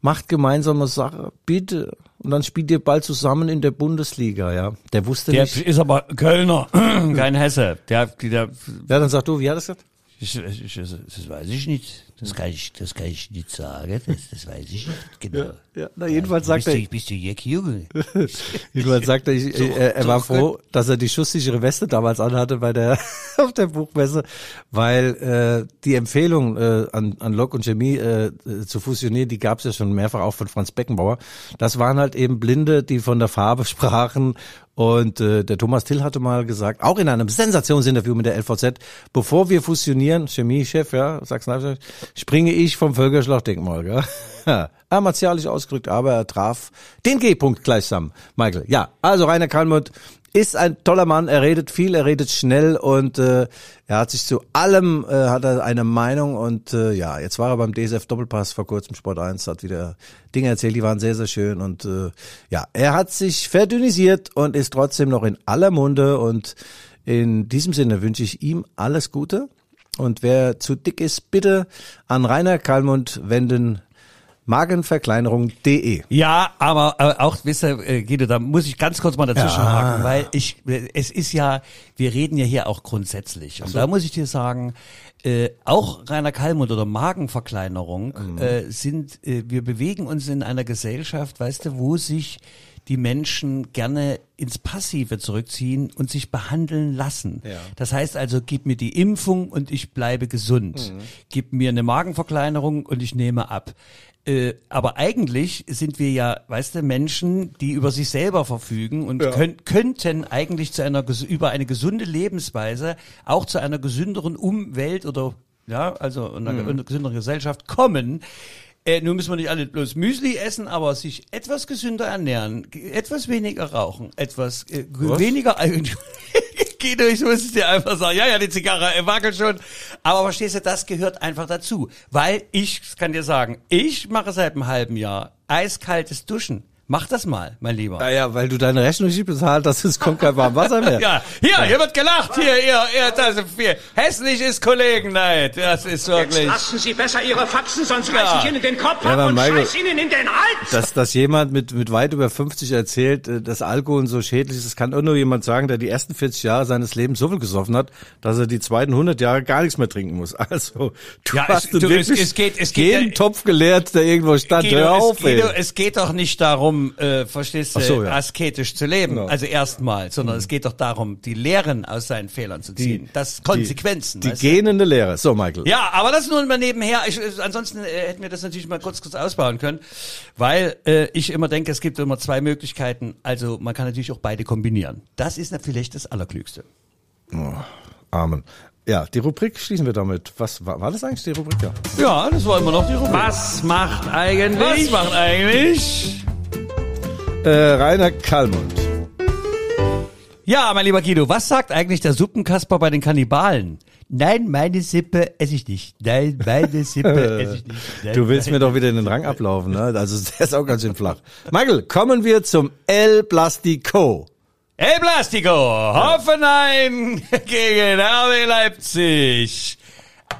Macht gemeinsame Sache, bitte. Und dann spielt ihr bald zusammen in der Bundesliga, ja. Der wusste Der nicht. ist aber Kölner, kein Hesse. Der, der, Ja, dann sag du, wie hat er das gesagt? ich, ich, das, das weiß ich nicht. Das kann ich, das kann ich nicht sagen. Das, das weiß ich nicht genau. Ja, na, jedenfalls sagt er, Du, bist du Jack Junge? Jedenfalls sagt er, ich, er, er war froh, dass er die schusssichere Weste damals anhatte bei der auf der Buchmesse, weil äh, die Empfehlung äh, an, an Lok und Chemie äh, äh, zu fusionieren, die gab es ja schon mehrfach auch von Franz Beckenbauer. Das waren halt eben Blinde, die von der Farbe sprachen. Und äh, der Thomas Till hatte mal gesagt, auch in einem Sensationsinterview mit der LVZ, bevor wir fusionieren, Chemiechef, ja, Sachsen, springe ich vom Völkerschlachtdenkmal, gell? Ja, martialisch ausgedrückt, aber er traf den G-Punkt gleichsam, Michael. Ja, also Rainer Kalmund ist ein toller Mann, er redet viel, er redet schnell und äh, er hat sich zu allem äh, hat er eine Meinung und äh, ja, jetzt war er beim DSF Doppelpass vor kurzem Sport 1, hat wieder Dinge erzählt, die waren sehr sehr schön und äh, ja, er hat sich verdünnisiert und ist trotzdem noch in aller Munde und in diesem Sinne wünsche ich ihm alles Gute und wer zu dick ist, bitte an Rainer Kalmund wenden magenverkleinerung.de. Ja, aber äh, auch, wisst ihr, äh, Guido, da muss ich ganz kurz mal dazwischen haken, weil ich, äh, es ist ja, wir reden ja hier auch grundsätzlich. Und da muss ich dir sagen, äh, auch Rainer Kallmund oder Magenverkleinerung äh, sind, äh, wir bewegen uns in einer Gesellschaft, weißt du, wo sich die Menschen gerne ins Passive zurückziehen und sich behandeln lassen. Ja. Das heißt also, gib mir die Impfung und ich bleibe gesund. Gib mir eine Magenverkleinerung und ich nehme ab. Äh, aber eigentlich sind wir ja, weißt du, Menschen, die über sich selber verfügen und könnt, könnten eigentlich zu einer über eine gesunde Lebensweise auch zu einer gesünderen Umwelt oder ja, also einer, einer gesünderen Gesellschaft kommen. Äh, nun müssen wir nicht alle bloß Müsli essen, aber sich etwas gesünder ernähren, etwas weniger rauchen, etwas äh, weniger. Guido, ich muss es dir einfach sagen. Ja, ja, die Zigarre äh, wackelt schon. Aber verstehst du, das gehört einfach dazu. Weil ich kann dir sagen, ich mache seit einem halben Jahr eiskaltes Duschen. Mach das mal, mein Lieber. Ja, ja, weil du deine Rechnung nicht bezahlt hast, es kommt kein warmes Wasser mehr. Ja, hier, hier wird gelacht, hier, hier, hier, das ist viel. Hässlich ist Kollegenneid, das ist wirklich. Lassen Sie besser Ihre Faxen, sonst Ja. reiß ich Ihnen den Kopf Ja, ab und Michael- scheiß Ihnen in den Hals! Dass, dass jemand mit, mit weit über 50 erzählt, äh, dass Alkohol so schädlich ist, das kann auch nur jemand sagen, der die ersten 40 Jahre seines Lebens so viel gesoffen hat, dass er die zweiten 100 Jahre gar nichts mehr trinken muss. Also, du Ja, hast es- du du, es- wirklich es geht- es geht jeden ja- Topf geleert, der irgendwo stand. Guido, Hör es, auf, ey. Guido, es geht doch nicht darum, äh, verstehst du, so, ja. asketisch zu leben, Genau. also erstmal, sondern es geht doch darum, die Lehren aus seinen Fehlern zu ziehen. das Konsequenzen. Die, die gähnende Lehre. So, Michael. Ja, aber das nur mal nebenher. Ich, äh, ansonsten äh, hätten wir das natürlich mal kurz kurz ausbauen können, weil äh, ich immer denke, es gibt immer zwei Möglichkeiten. Also man kann natürlich auch beide kombinieren. Das ist vielleicht das Allerklügste. Amen. Ja, die Rubrik schließen wir damit. Was war, war das eigentlich die Rubrik? Ja. Ja, das war immer noch die Rubrik. Was macht eigentlich? Was macht eigentlich? Äh, Rainer Kallmund. Ja, mein lieber Guido, was sagt eigentlich der Suppenkasper bei den Kannibalen? Nein, meine Sippe esse ich nicht. Nein, meine Sippe esse ich nicht. Nein, Du willst meine- mir doch wieder in den Rang ablaufen, ne? Also der ist auch ganz schön flach. Michael, kommen wir zum El Plastico. El Plastico, Hoffenheim gegen RB Leipzig.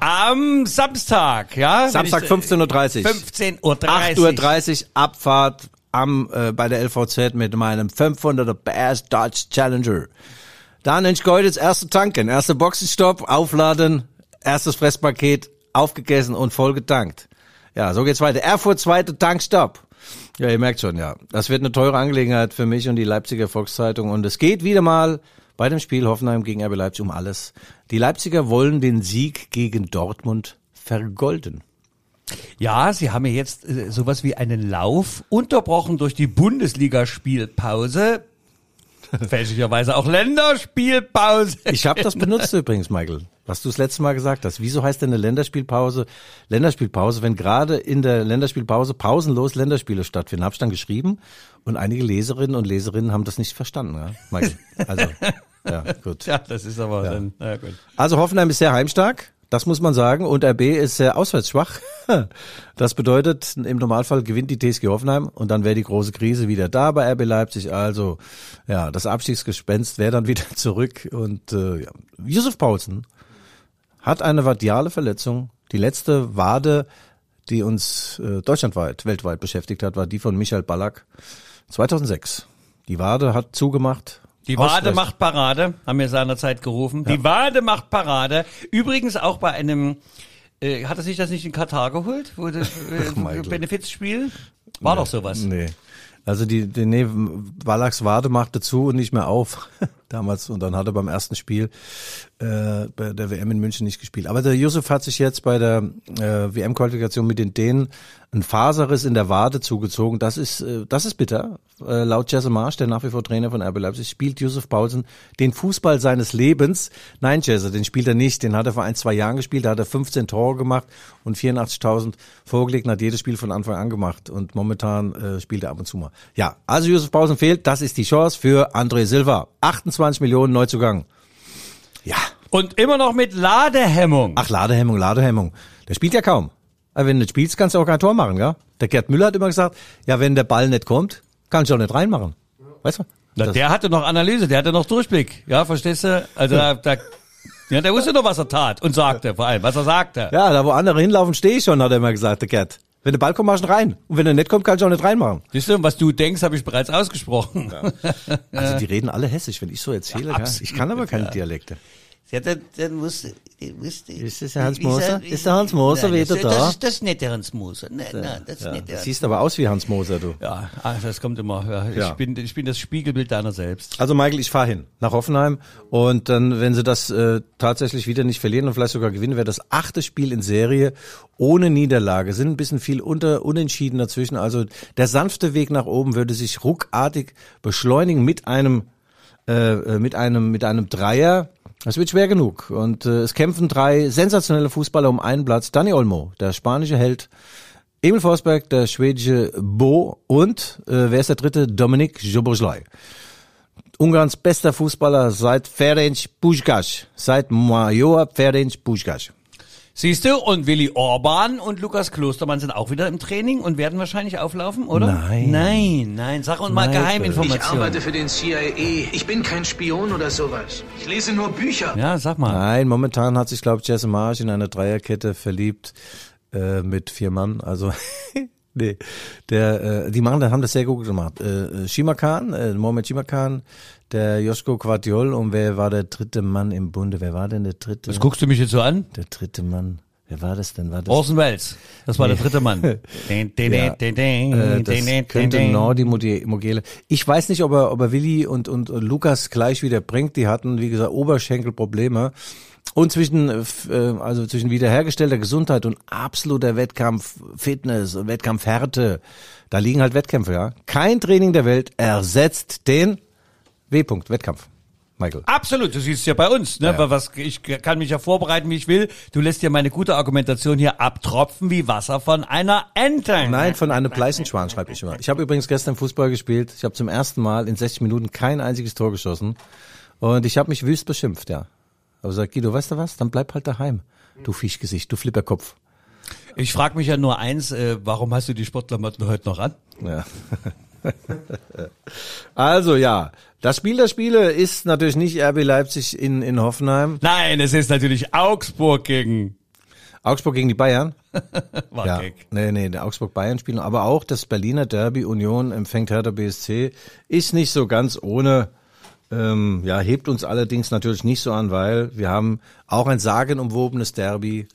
Am Samstag, ja? Samstag 15.30 Uhr. 15.30 Uhr. 8.30 Uhr Abfahrt am, äh, bei der LVZ mit meinem 500er Bass Dodge Challenger. Dann in Schkeuditz erste tanken, erste Boxenstopp, aufladen, erstes Fresspaket aufgegessen und voll getankt. Ja, so geht's weiter. Erfurt zweite Tankstopp. Ja, ihr merkt schon, ja. Das wird eine teure Angelegenheit für mich und die Leipziger Volkszeitung und es geht wieder mal bei dem Spiel Hoffenheim gegen RB Leipzig um alles. Die Leipziger wollen den Sieg gegen Dortmund vergolden. Ja, sie haben ja jetzt äh, sowas wie einen Lauf, unterbrochen durch die Bundesligaspielpause. Fälschlicherweise auch Länderspielpause. Ich habe das benutzt übrigens, Michael, was du das letzte Mal gesagt hast. Wieso heißt denn eine Länderspielpause Länderspielpause, wenn gerade in der Länderspielpause pausenlos Länderspiele stattfinden? Habe ich dann geschrieben und einige Leserinnen und Leserinnen haben das nicht verstanden, ja, Michael. Also, ja, gut. Ja, das ist aber dann, na gut. Also Hoffenheim ist sehr heimstark, das muss man sagen, und RB ist sehr auswärtsschwach. Das bedeutet, im Normalfall gewinnt die TSG Hoffenheim und dann wäre die große Krise wieder da bei RB Leipzig. Also ja, das Abstiegsgespenst wäre dann wieder zurück. Und äh, ja. Yusuf Paulsen hat eine vadiale Verletzung. Die letzte Wade, die uns äh, deutschlandweit, weltweit beschäftigt hat, war die von Michael Ballack 2006. Die Wade hat zugemacht. Die Wade Ausgerechnet. macht Parade, haben wir seinerzeit gerufen. Die Wade macht Parade. Übrigens auch bei einem, äh, hat er sich das nicht in Katar geholt? Wo das, äh. Benefizspiel? War doch sowas. Nee. Also die, die nee, Wallachs Wade machte zu und nicht mehr auf. Damals und dann hat er beim ersten Spiel äh, bei der WM in München nicht gespielt. Aber der Yusuf hat sich jetzt bei der äh, WM-Qualifikation mit den Dänen ein Faserriss in der Wade zugezogen. Das ist äh, das ist bitter. Äh, laut Jesse Marsch, der nach wie vor Trainer von RB Leipzig, spielt Yusuf Paulsen den Fußball seines Lebens. Nein, Jesse, den spielt er nicht. Den hat er vor ein, zwei Jahren gespielt. Da hat er 15 Tore gemacht und 84.000 vorgelegt und hat jedes Spiel von Anfang an gemacht. Und momentan äh, spielt er ab und zu mal. Ja, also Yusuf Paulsen fehlt. Das ist die Chance für André Silva. 28 Millionen Neuzugang. Ja. Und immer noch mit Ladehemmung. Ach, Ladehemmung, Ladehemmung. Der spielt ja kaum. Aber wenn du nicht spielst, kannst du auch kein Tor machen, ja? Der Gerd Müller hat immer gesagt, ja, wenn der Ball nicht kommt, kannst du auch nicht reinmachen. Weißt du? Na, Das- der hatte noch Analyse, der hatte noch Durchblick. Ja, verstehst du? Also da, da, ja, der wusste doch, was er tat und sagte, vor allem, was er sagte. ja, da wo andere hinlaufen, stehe ich schon, hat er immer gesagt, der Gerd. Wenn der Ball kommt, machst du rein. Und wenn er nicht kommt, kannst du auch nicht reinmachen. Siehst du, was du denkst, habe ich bereits ausgesprochen. Also die reden alle hessisch, wenn ich so erzähle. Ja, Ja, ich kann aber keine Dialekte. Ja, dann, dann muss, muss Ist das der Hans Moser? Ist der Hans Moser Nein, wieder das, da? Das, ist- das ist nicht der Hans Moser. Nein, nein, das ist Ja, nicht der Hans siehst aber aus wie Hans Moser, du. Ja, ah, das kommt immer. Ja. Ich, Ja. bin, ich bin das Spiegelbild deiner selbst. Also Michael, ich fahre hin nach Hoffenheim und dann, wenn sie das äh, tatsächlich wieder nicht verlieren und vielleicht sogar gewinnen, wäre das achte Spiel in Serie ohne Niederlage. Sind ein bisschen viel unter unentschieden dazwischen. Also der sanfte Weg nach oben würde sich ruckartig beschleunigen mit einem äh, äh, mit einem mit einem Dreier. Das wird schwer genug. Und äh, es kämpfen drei sensationelle Fußballer um einen Platz. Dani Olmo, der spanische Held, Emil Forsberg, der schwedische Bo und äh, wer ist der dritte? Dominik Joboslai. Ungarns bester Fußballer seit Ferenc Puskás, seit Major Ferenc Puskás. Siehst du, und Willi Orban und Lukas Klostermann sind auch wieder im Training und werden wahrscheinlich auflaufen, oder? Nein. Nein, nein, sag uns mal Michael. Ich Geheiminformationen. arbeite für den CIA. Ich bin kein Spion oder sowas. Ich lese nur Bücher. Ja, sag mal. Nein, momentan hat sich, glaube ich, Jesse Marsch in eine Dreierkette verliebt äh, mit vier Mann. Also nee, der, äh, die machen, haben das sehr gut gemacht. Äh, Shimakan, äh, Mohamed Shimakan, der Joschko Quatiol und wer war der dritte Mann im Bunde? Wer war denn der dritte? Was guckst du mich jetzt so an? Der dritte Mann. Wer war das denn? War das? Orson Welles. Das war der dritte Mann. Den, den, Ja. den, den, Äh, den, das könnte. Nordi Mogele. Ich weiß nicht, ob er, ob er Willi und, und, und Lukas gleich wieder bringt. Die hatten, wie gesagt, Oberschenkelprobleme. Und zwischen, äh, also zwischen wiederhergestellter Gesundheit und absoluter Wettkampf, Fitness und Wettkampfhärte, da liegen halt Wettkämpfe, ja. Kein Training der Welt ersetzt den W-Punkt, Wettkampf. Michael. Absolut, du siehst es ja bei uns, ne? Was, ich kann mich ja vorbereiten, wie ich will. Du lässt ja meine gute Argumentation hier abtropfen wie Wasser von einer Ente. Nein, von einem Pleißenschwan schreibe ich immer. Ich habe übrigens gestern Fußball gespielt. Ich habe zum ersten Mal in 60 Minuten kein einziges Tor geschossen. Und ich habe mich wüst beschimpft, ja. Aber sag Guido, weißt du was? Dann bleib halt daheim. Du Fischgesicht, du Flipperkopf. Ich frage mich ja nur eins, äh, warum hast du die Sportklamotten heute noch an? Ja. also ja, das Spiel der Spiele ist natürlich nicht RB Leipzig in, in Hoffenheim. Nein, es ist natürlich Augsburg gegen Augsburg gegen die Bayern. war Ja, Gag. nee, nee, der Augsburg-Bayern spielen, aber auch das Berliner Derby Union empfängt Hertha BSC ist nicht so ganz ohne, ähm, ja, hebt uns allerdings natürlich nicht so an, weil wir haben auch ein sagenumwobenes Derby.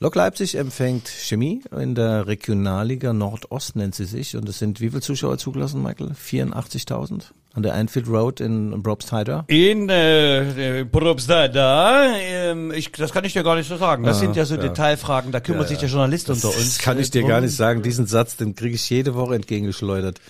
Lok Leipzig empfängt Chemie in der Regionalliga Nordost nennt sie sich und es sind wie viele Zuschauer zugelassen, Michael? 84.000 an der Anfield Road in Brobstheide. In äh, Probstad, da, ähm, ich, das kann ich dir gar nicht so sagen. Das sind ja so Detailfragen, da kümmert sich der Journalist unter uns. Das kann ich dir gar nicht sagen. Diesen Satz, den kriege ich jede Woche entgegengeschleudert.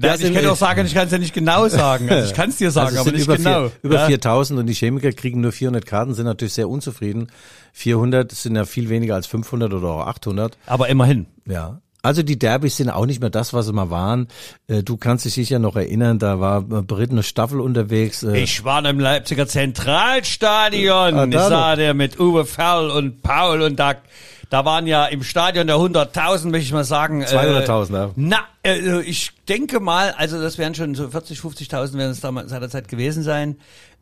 Ja, ich sind- kann auch sagen, ich kann es ja nicht genau sagen. Also ich kann es dir sagen, Also aber nicht über genau. Vier, über ja? 4000 und die Chemiker kriegen nur 400 Karten, sind natürlich sehr unzufrieden. 400 sind ja viel weniger als 500 oder auch 800. Aber immerhin. Ja. Also die Derbys sind auch nicht mehr das, was sie mal waren. Äh, Du kannst dich sicher noch erinnern, da war äh, berittene Staffel unterwegs. äh, Ich war im Leipziger Zentralstadion. Ah, ich da sah doch. der mit Uwe Ferl und Paul und da, da waren ja im Stadion der 100.000, möchte ich mal sagen. äh, 200.000, ja. Na, äh, ich denke mal, also das werden schon so 40, 50.000 werden es damals seinerzeit gewesen sein.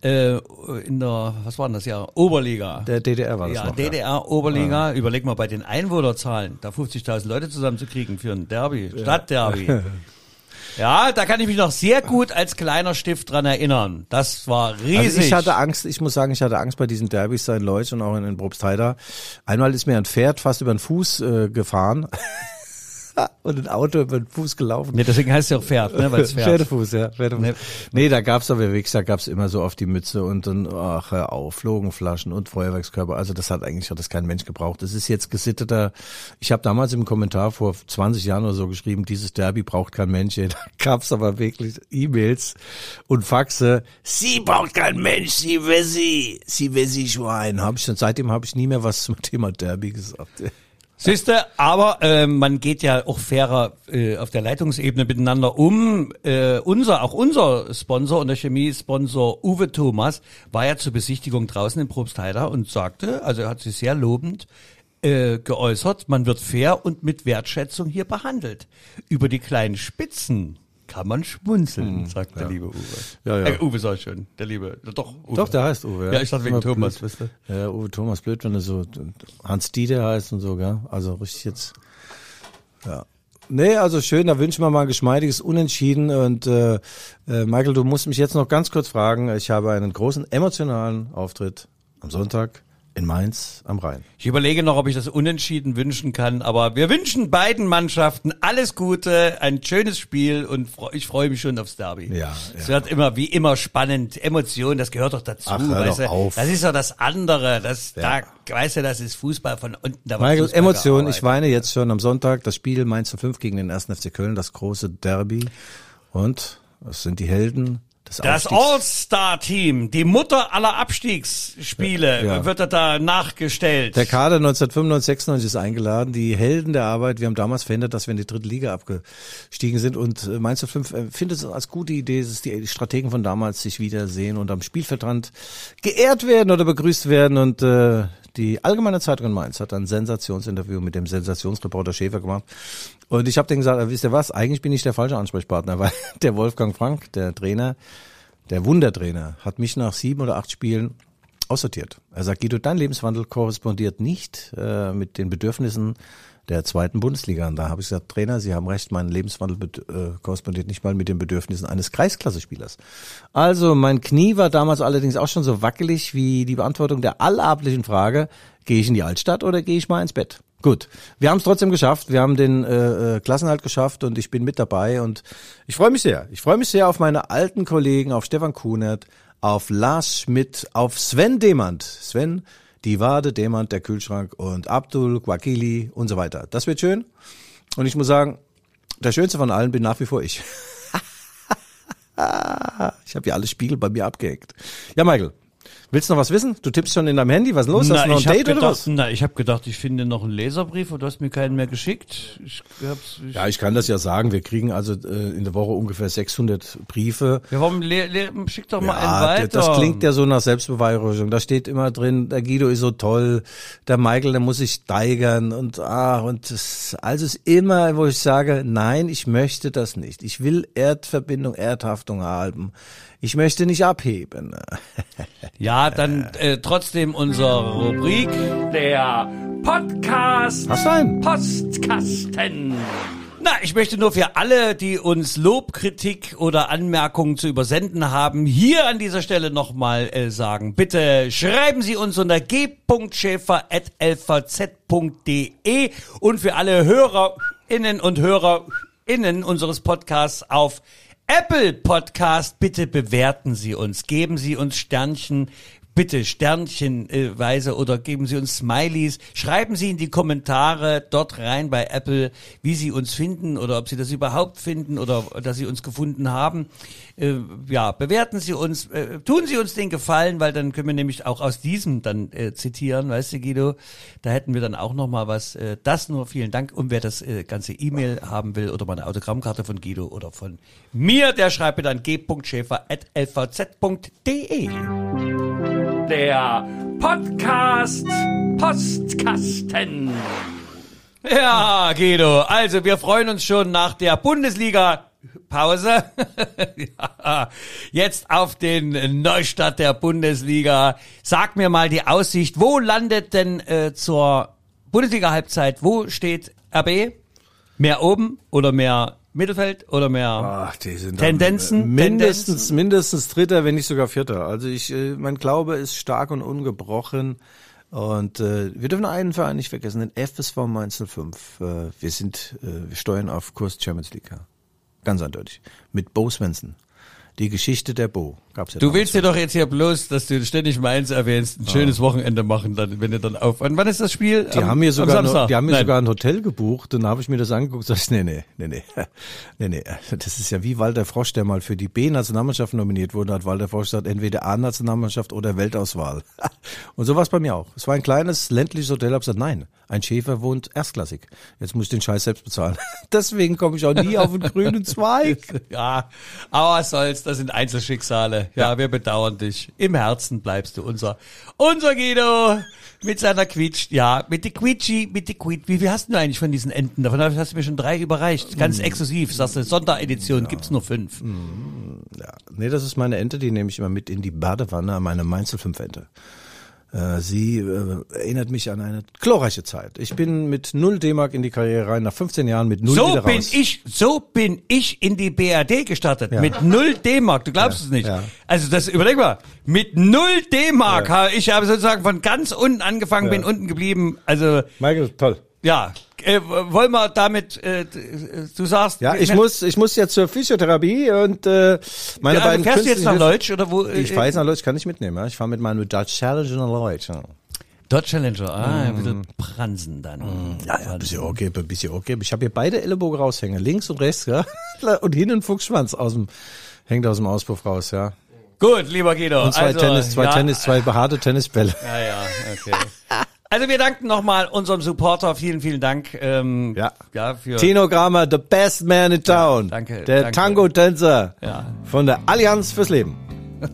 Äh, in der, was war denn das Jahr? Oberliga. Der DDR war das ja, noch, ja. DDR, Oberliga. Überleg mal bei den Einwohnerzahlen, da 50.000 Leute zusammenzukriegen für ein Derby, Stadtderby. Ja, da kann ich mich noch sehr gut als kleiner Stift dran erinnern. Das war riesig. Also ich hatte Angst, ich muss sagen, ich hatte Angst bei diesen Derbys da in Leutsch und auch in, in Probstheida. Einmal ist mir ein Pferd fast über den Fuß äh, gefahren. und ein Auto über den Fuß gelaufen. Nee, deswegen heißt es ja auch Pferd, ne? Weil es Pferd. Pferdefuß, ja. Pferdefuß. Nee. Nee. da gab's aber wirklich, da gab's immer so auf die Mütze und dann, ach, auf, Flogenflaschen und Feuerwerkskörper. Also das hat eigentlich hat das kein Mensch gebraucht. Das ist jetzt gesitteter. Ich habe damals im Kommentar vor 20 Jahren oder so geschrieben, dieses Derby braucht kein Mensch. Da gab's aber wirklich E-Mails und Faxe. Sie braucht kein Mensch, sie will sie, sie will sie Schwein. Hab ich, seitdem habe ich nie mehr was zum Thema Derby gesagt. Siehste, aber äh, man geht ja auch fairer äh, auf der Leitungsebene miteinander um. Äh, unser, auch unser Sponsor und der Chemiesponsor Uwe Thomas war ja zur Besichtigung draußen in Probstheida und sagte, also er hat sich sehr lobend äh, geäußert, man wird fair und mit Wertschätzung hier behandelt. Über die kleinen Spitzen kann man schmunzeln, sagt der liebe Uwe. Ja, ja. Äh, Uwe soll schön, der liebe, doch, Uwe. Doch, der heißt Uwe. Ja, ich dachte wegen Thomas, blöd. ihr. Ja, Uwe Thomas blöd, wenn er so Hans Dieter heißt und so, gell? Also richtig jetzt. Ja. Nee, also schön, da wünschen wir mal ein geschmeidiges Unentschieden. Und äh, äh, Michael, du musst mich jetzt noch ganz kurz fragen. Ich habe einen großen emotionalen Auftritt am Sonntag in Mainz am Rhein. Ich überlege noch, ob ich das unentschieden wünschen kann, aber wir wünschen beiden Mannschaften alles Gute, ein schönes Spiel und ich freue mich schon aufs Derby. Ja, Es ja. wird immer wie immer spannend, Emotionen, das gehört doch dazu, Ach, weißt doch auf. Das ist doch das andere, das Ja. da weißt du, das ist Fußball von unten da Michael, Fußball Emotion, gearbeitet. ich weine jetzt schon am Sonntag. Das Spiel Mainz 05 gegen den 1. FC Köln, das große Derby. Und es sind die Helden Das Aufstiegs. All-Star-Team, die Mutter aller Abstiegsspiele, Ja. wird da nachgestellt. Der Kader 1995, 96 ist eingeladen. Die Helden der Arbeit. Wir haben damals verhindert, dass wir in die dritte Liga abgestiegen sind. Und äh, Mainz 05 äh, findet es als gute Idee, dass die Strategen von damals sich wiedersehen und am Spielfeldrand geehrt werden oder begrüßt werden. Und äh, die Allgemeine Zeitung in Mainz hat ein Sensationsinterview mit dem Sensationsreporter Schäfer gemacht. Und ich habe denen gesagt, äh, wisst ihr was, eigentlich bin ich der falsche Ansprechpartner, weil der Wolfgang Frank, der Trainer, der Wundertrainer, hat mich nach sieben oder acht Spielen aussortiert. Er sagt, Guido, dein Lebenswandel korrespondiert nicht äh, mit den Bedürfnissen der zweiten Bundesliga. Und da habe ich gesagt, Trainer, Sie haben recht, mein Lebenswandel äh, korrespondiert nicht mal mit den Bedürfnissen eines Kreisklasse-Spielers. Also mein Knie war damals allerdings auch schon so wackelig wie die Beantwortung der allabendlichen Frage, gehe ich in die Altstadt oder gehe ich mal ins Bett? Gut, wir haben es trotzdem geschafft. Wir haben den äh, äh, Klassenhalt geschafft und ich bin mit dabei und ich freue mich sehr. Ich freue mich sehr auf meine alten Kollegen, auf Stefan Kunert, auf Lars Schmidt, auf Sven Demand. Sven, die Wade, Demand, der Kühlschrank und Abdul, Guakili und so weiter. Das wird schön. Und ich muss sagen, der schönste von allen bin nach wie vor ich. ich habe ja alle Spiegel bei mir abgehängt. Ja, Michael, willst du noch was wissen? Du tippst schon in deinem Handy. Was ist los? Hast du noch ein ich habe Date oder gedacht, was? na, ich hab gedacht, ich finde noch einen Leserbrief und du hast mir keinen mehr geschickt. Ich hab's, ich, Ja, ich kann das ja sagen. Wir kriegen also äh, in der Woche ungefähr 600 Briefe. ja, warum le, le, schick doch mal einen weiter. das klingt ja so nach Selbstbeweihräucherung. Da steht immer drin, der Guido ist so toll, der Michael, der muss sich steigern und ah und das, also ist immer, wo ich sage, nein, ich möchte das nicht. Ich will Erdverbindung, Erdhaftung haben. Ich möchte nicht abheben. Ja, dann äh, trotzdem unsere Rubrik, der Podcast Hast du einen? Postkasten. Na, ich möchte nur für alle, die uns Lob, Kritik oder Anmerkungen zu übersenden haben, hier an dieser Stelle nochmal äh, sagen, bitte schreiben Sie uns unter g.schäfer.lvz.de und für alle Hörerinnen und Hörerinnen unseres Podcasts auf Apple Podcast, bitte bewerten Sie uns, geben Sie uns Sternchen, bitte Sternchenweise oder geben Sie uns Smileys. Schreiben Sie in die Kommentare dort rein bei Apple, wie Sie uns finden oder ob Sie das überhaupt finden oder dass Sie uns gefunden haben. Äh, ja, bewerten Sie uns, äh, tun Sie uns den Gefallen, weil dann können wir nämlich auch aus diesem dann äh, zitieren, weißt du, Guido? Da hätten wir dann auch noch mal was. Äh, das nur vielen Dank. Und wer das äh, ganze E-Mail haben will oder mal eine Autogrammkarte von Guido oder von mir, der schreibt mir dann g.schäfer.lvz.de. Der Podcast Postkasten. Ja, Guido, also wir freuen uns schon nach der Bundesliga Pause. ja, jetzt auf den Neustart der Bundesliga. Sag mir mal die Aussicht, wo landet denn äh, zur Bundesliga Halbzeit, wo steht RB? Mehr oben oder mehr Mittelfeld oder mehr Ach, die sind Tendenzen? äh, mindestens, Tendenzen? mindestens Dritter, wenn nicht sogar Vierter. Also ich, äh, mein Glaube ist stark und ungebrochen. Und äh, wir dürfen einen Verein nicht vergessen, den FSV Mainz 05. Äh, wir sind, äh, wir steuern auf Kurs Champions League. Ja. Ganz eindeutig. Mit Bo Svensson. Die Geschichte der Bo. Gab's ja Du willst dir doch jetzt hier bloß, dass du ständig Mainz erwähnst, ein schönes Wochenende machen, dann, wenn du dann auf. Und wann ist das Spiel? Die am, haben mir sogar, noch, die haben mir Nein. sogar ein Hotel gebucht. Dann habe ich mir das angeguckt und sag ich, nee, nee, nee, nee, nee, nee. Das ist ja wie Walter Frosch, der mal für die B-Nationalmannschaft nominiert wurde. Hat Walter Frosch gesagt, entweder A-Nationalmannschaft oder Weltauswahl. Und so war es bei mir auch. Es war ein kleines ländliches Hotel. Hab gesagt, nein, ein Schäfer wohnt erstklassig. Jetzt muss ich den Scheiß selbst bezahlen. Deswegen komme ich auch nie auf den grünen Zweig. Ja, aber was soll's, das sind Einzelschicksale. Ja, wir bedauern dich. Im Herzen bleibst du unser, unser Guido mit seiner Quietsch, ja, mit die Quietschi, mit die Quietsch. Wie viel hast du eigentlich von diesen Enten? Davon hast du mir schon drei überreicht. Ganz exklusiv. Sagst du, Sonderedition, gibt's nur fünf. Ja, nee, das ist meine Ente, die nehme ich immer mit in die Badewanne, meine Mainzel 5 Ente. Äh, Sie äh, erinnert mich an eine glorreiche Zeit. Ich bin mit null D-Mark in die Karriere rein, nach 15 Jahren mit null So wieder bin raus. ich, so bin ich in die BRD gestartet. Ja. Mit null D-Mark. Du glaubst Ja, es nicht. ja. Also das, überleg mal. Mit null D-Mark habe ich habe sozusagen von ganz unten angefangen, bin unten geblieben. Also, Michael, toll. Ja. Äh, wollen wir damit, äh, du sagst. Ja, ich muss, ich muss jetzt zur Physiotherapie und äh, meine ja, beiden fährst du jetzt nach Leutsch oder wo? Ich fahre jetzt nach Leutsch, kann ich mitnehmen. Ja? Ich fahre mit meinem Dodge Challenger nach Leutsch. Ja. Dodge Challenger, ah, ein bisschen Pransen dann. Mm. Ja, ja, ein bisschen okay, ein bisschen okay. Ich habe hier beide Ellenbogen raushängen, links und rechts, ja. Und hinten ein Fuchsschwanz aus dem, hängt aus dem Auspuff raus, ja. Gut, lieber Guido. Und zwei also, Tennis, zwei ja, Tennis, zwei behaarte Tennisbälle. Ja, ja, okay. Also wir danken nochmal unserem Supporter. Vielen, vielen Dank. Ähm, Ja. ja für Tino Grammer, the best man in town. danke, Der. Tango-Tänzer Ja. von der Allianz fürs Leben.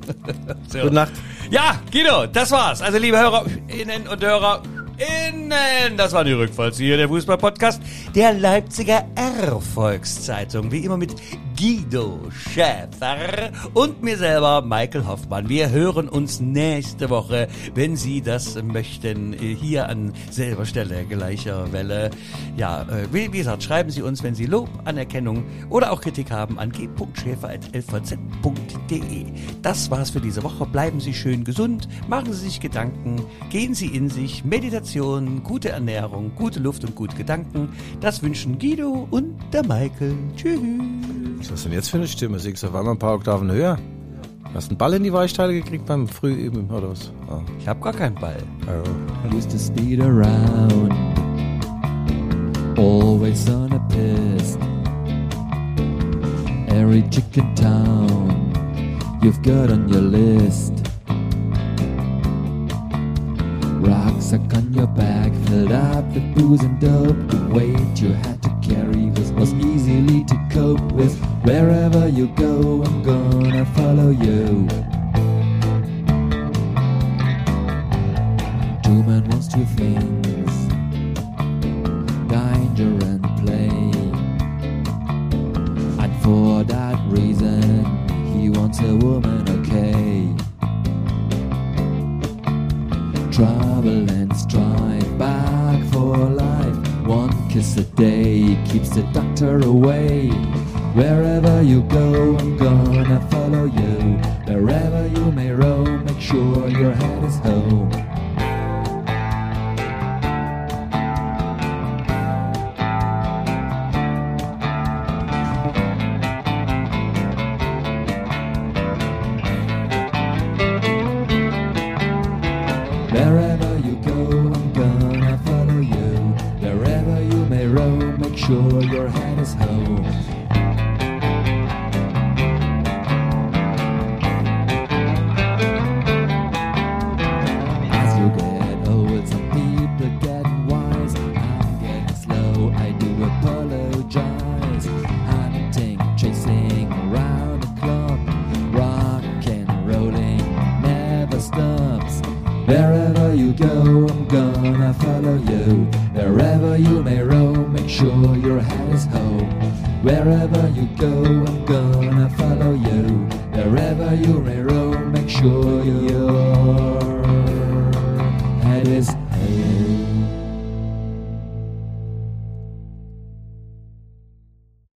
So. Gute Nacht. Ja, Guido, das war's. Also liebe Hörerinnen und HörerInnen, das war die Rückfallzieher der Fußball-Podcast der Leipziger Erfolgszeitung. Wie immer mit Guido Schäfer und mir selber, Michael Hoffmann. Wir hören uns nächste Woche, wenn Sie das möchten, hier an selber Stelle, gleicher Welle. Ja, äh, wie, gesagt, schreiben Sie uns, wenn Sie Lob, Anerkennung oder auch Kritik haben, an g.schäfer.lvz.de. Das war's für diese Woche. Bleiben Sie schön gesund, machen Sie sich Gedanken, gehen Sie in sich, Meditation, gute Ernährung, gute Luft und gute Gedanken. Das wünschen Guido und der Michael. Tschüss. Was ist denn jetzt für eine Stimme? Singst du auf einmal ein paar Oktaven höher? Hast du einen Ball in die Weichteile gekriegt beim Frühüben oder was? Ah. Ich habe gar keinen Ball. Oh. used to speed around, always on a piss. Every chicken town you've got on your list. Rucksack on your back, filled up with booze and dope. The weight you had easily to cope with. Wherever you go, I'm gonna follow you. Two men wants two things danger and play. And for that reason, he wants a woman, okay. Trouble and strife, back for life. One kiss a day keeps the doctor away. Wherever you go, I'm gonna follow you. Wherever you may roam, make sure your head is home.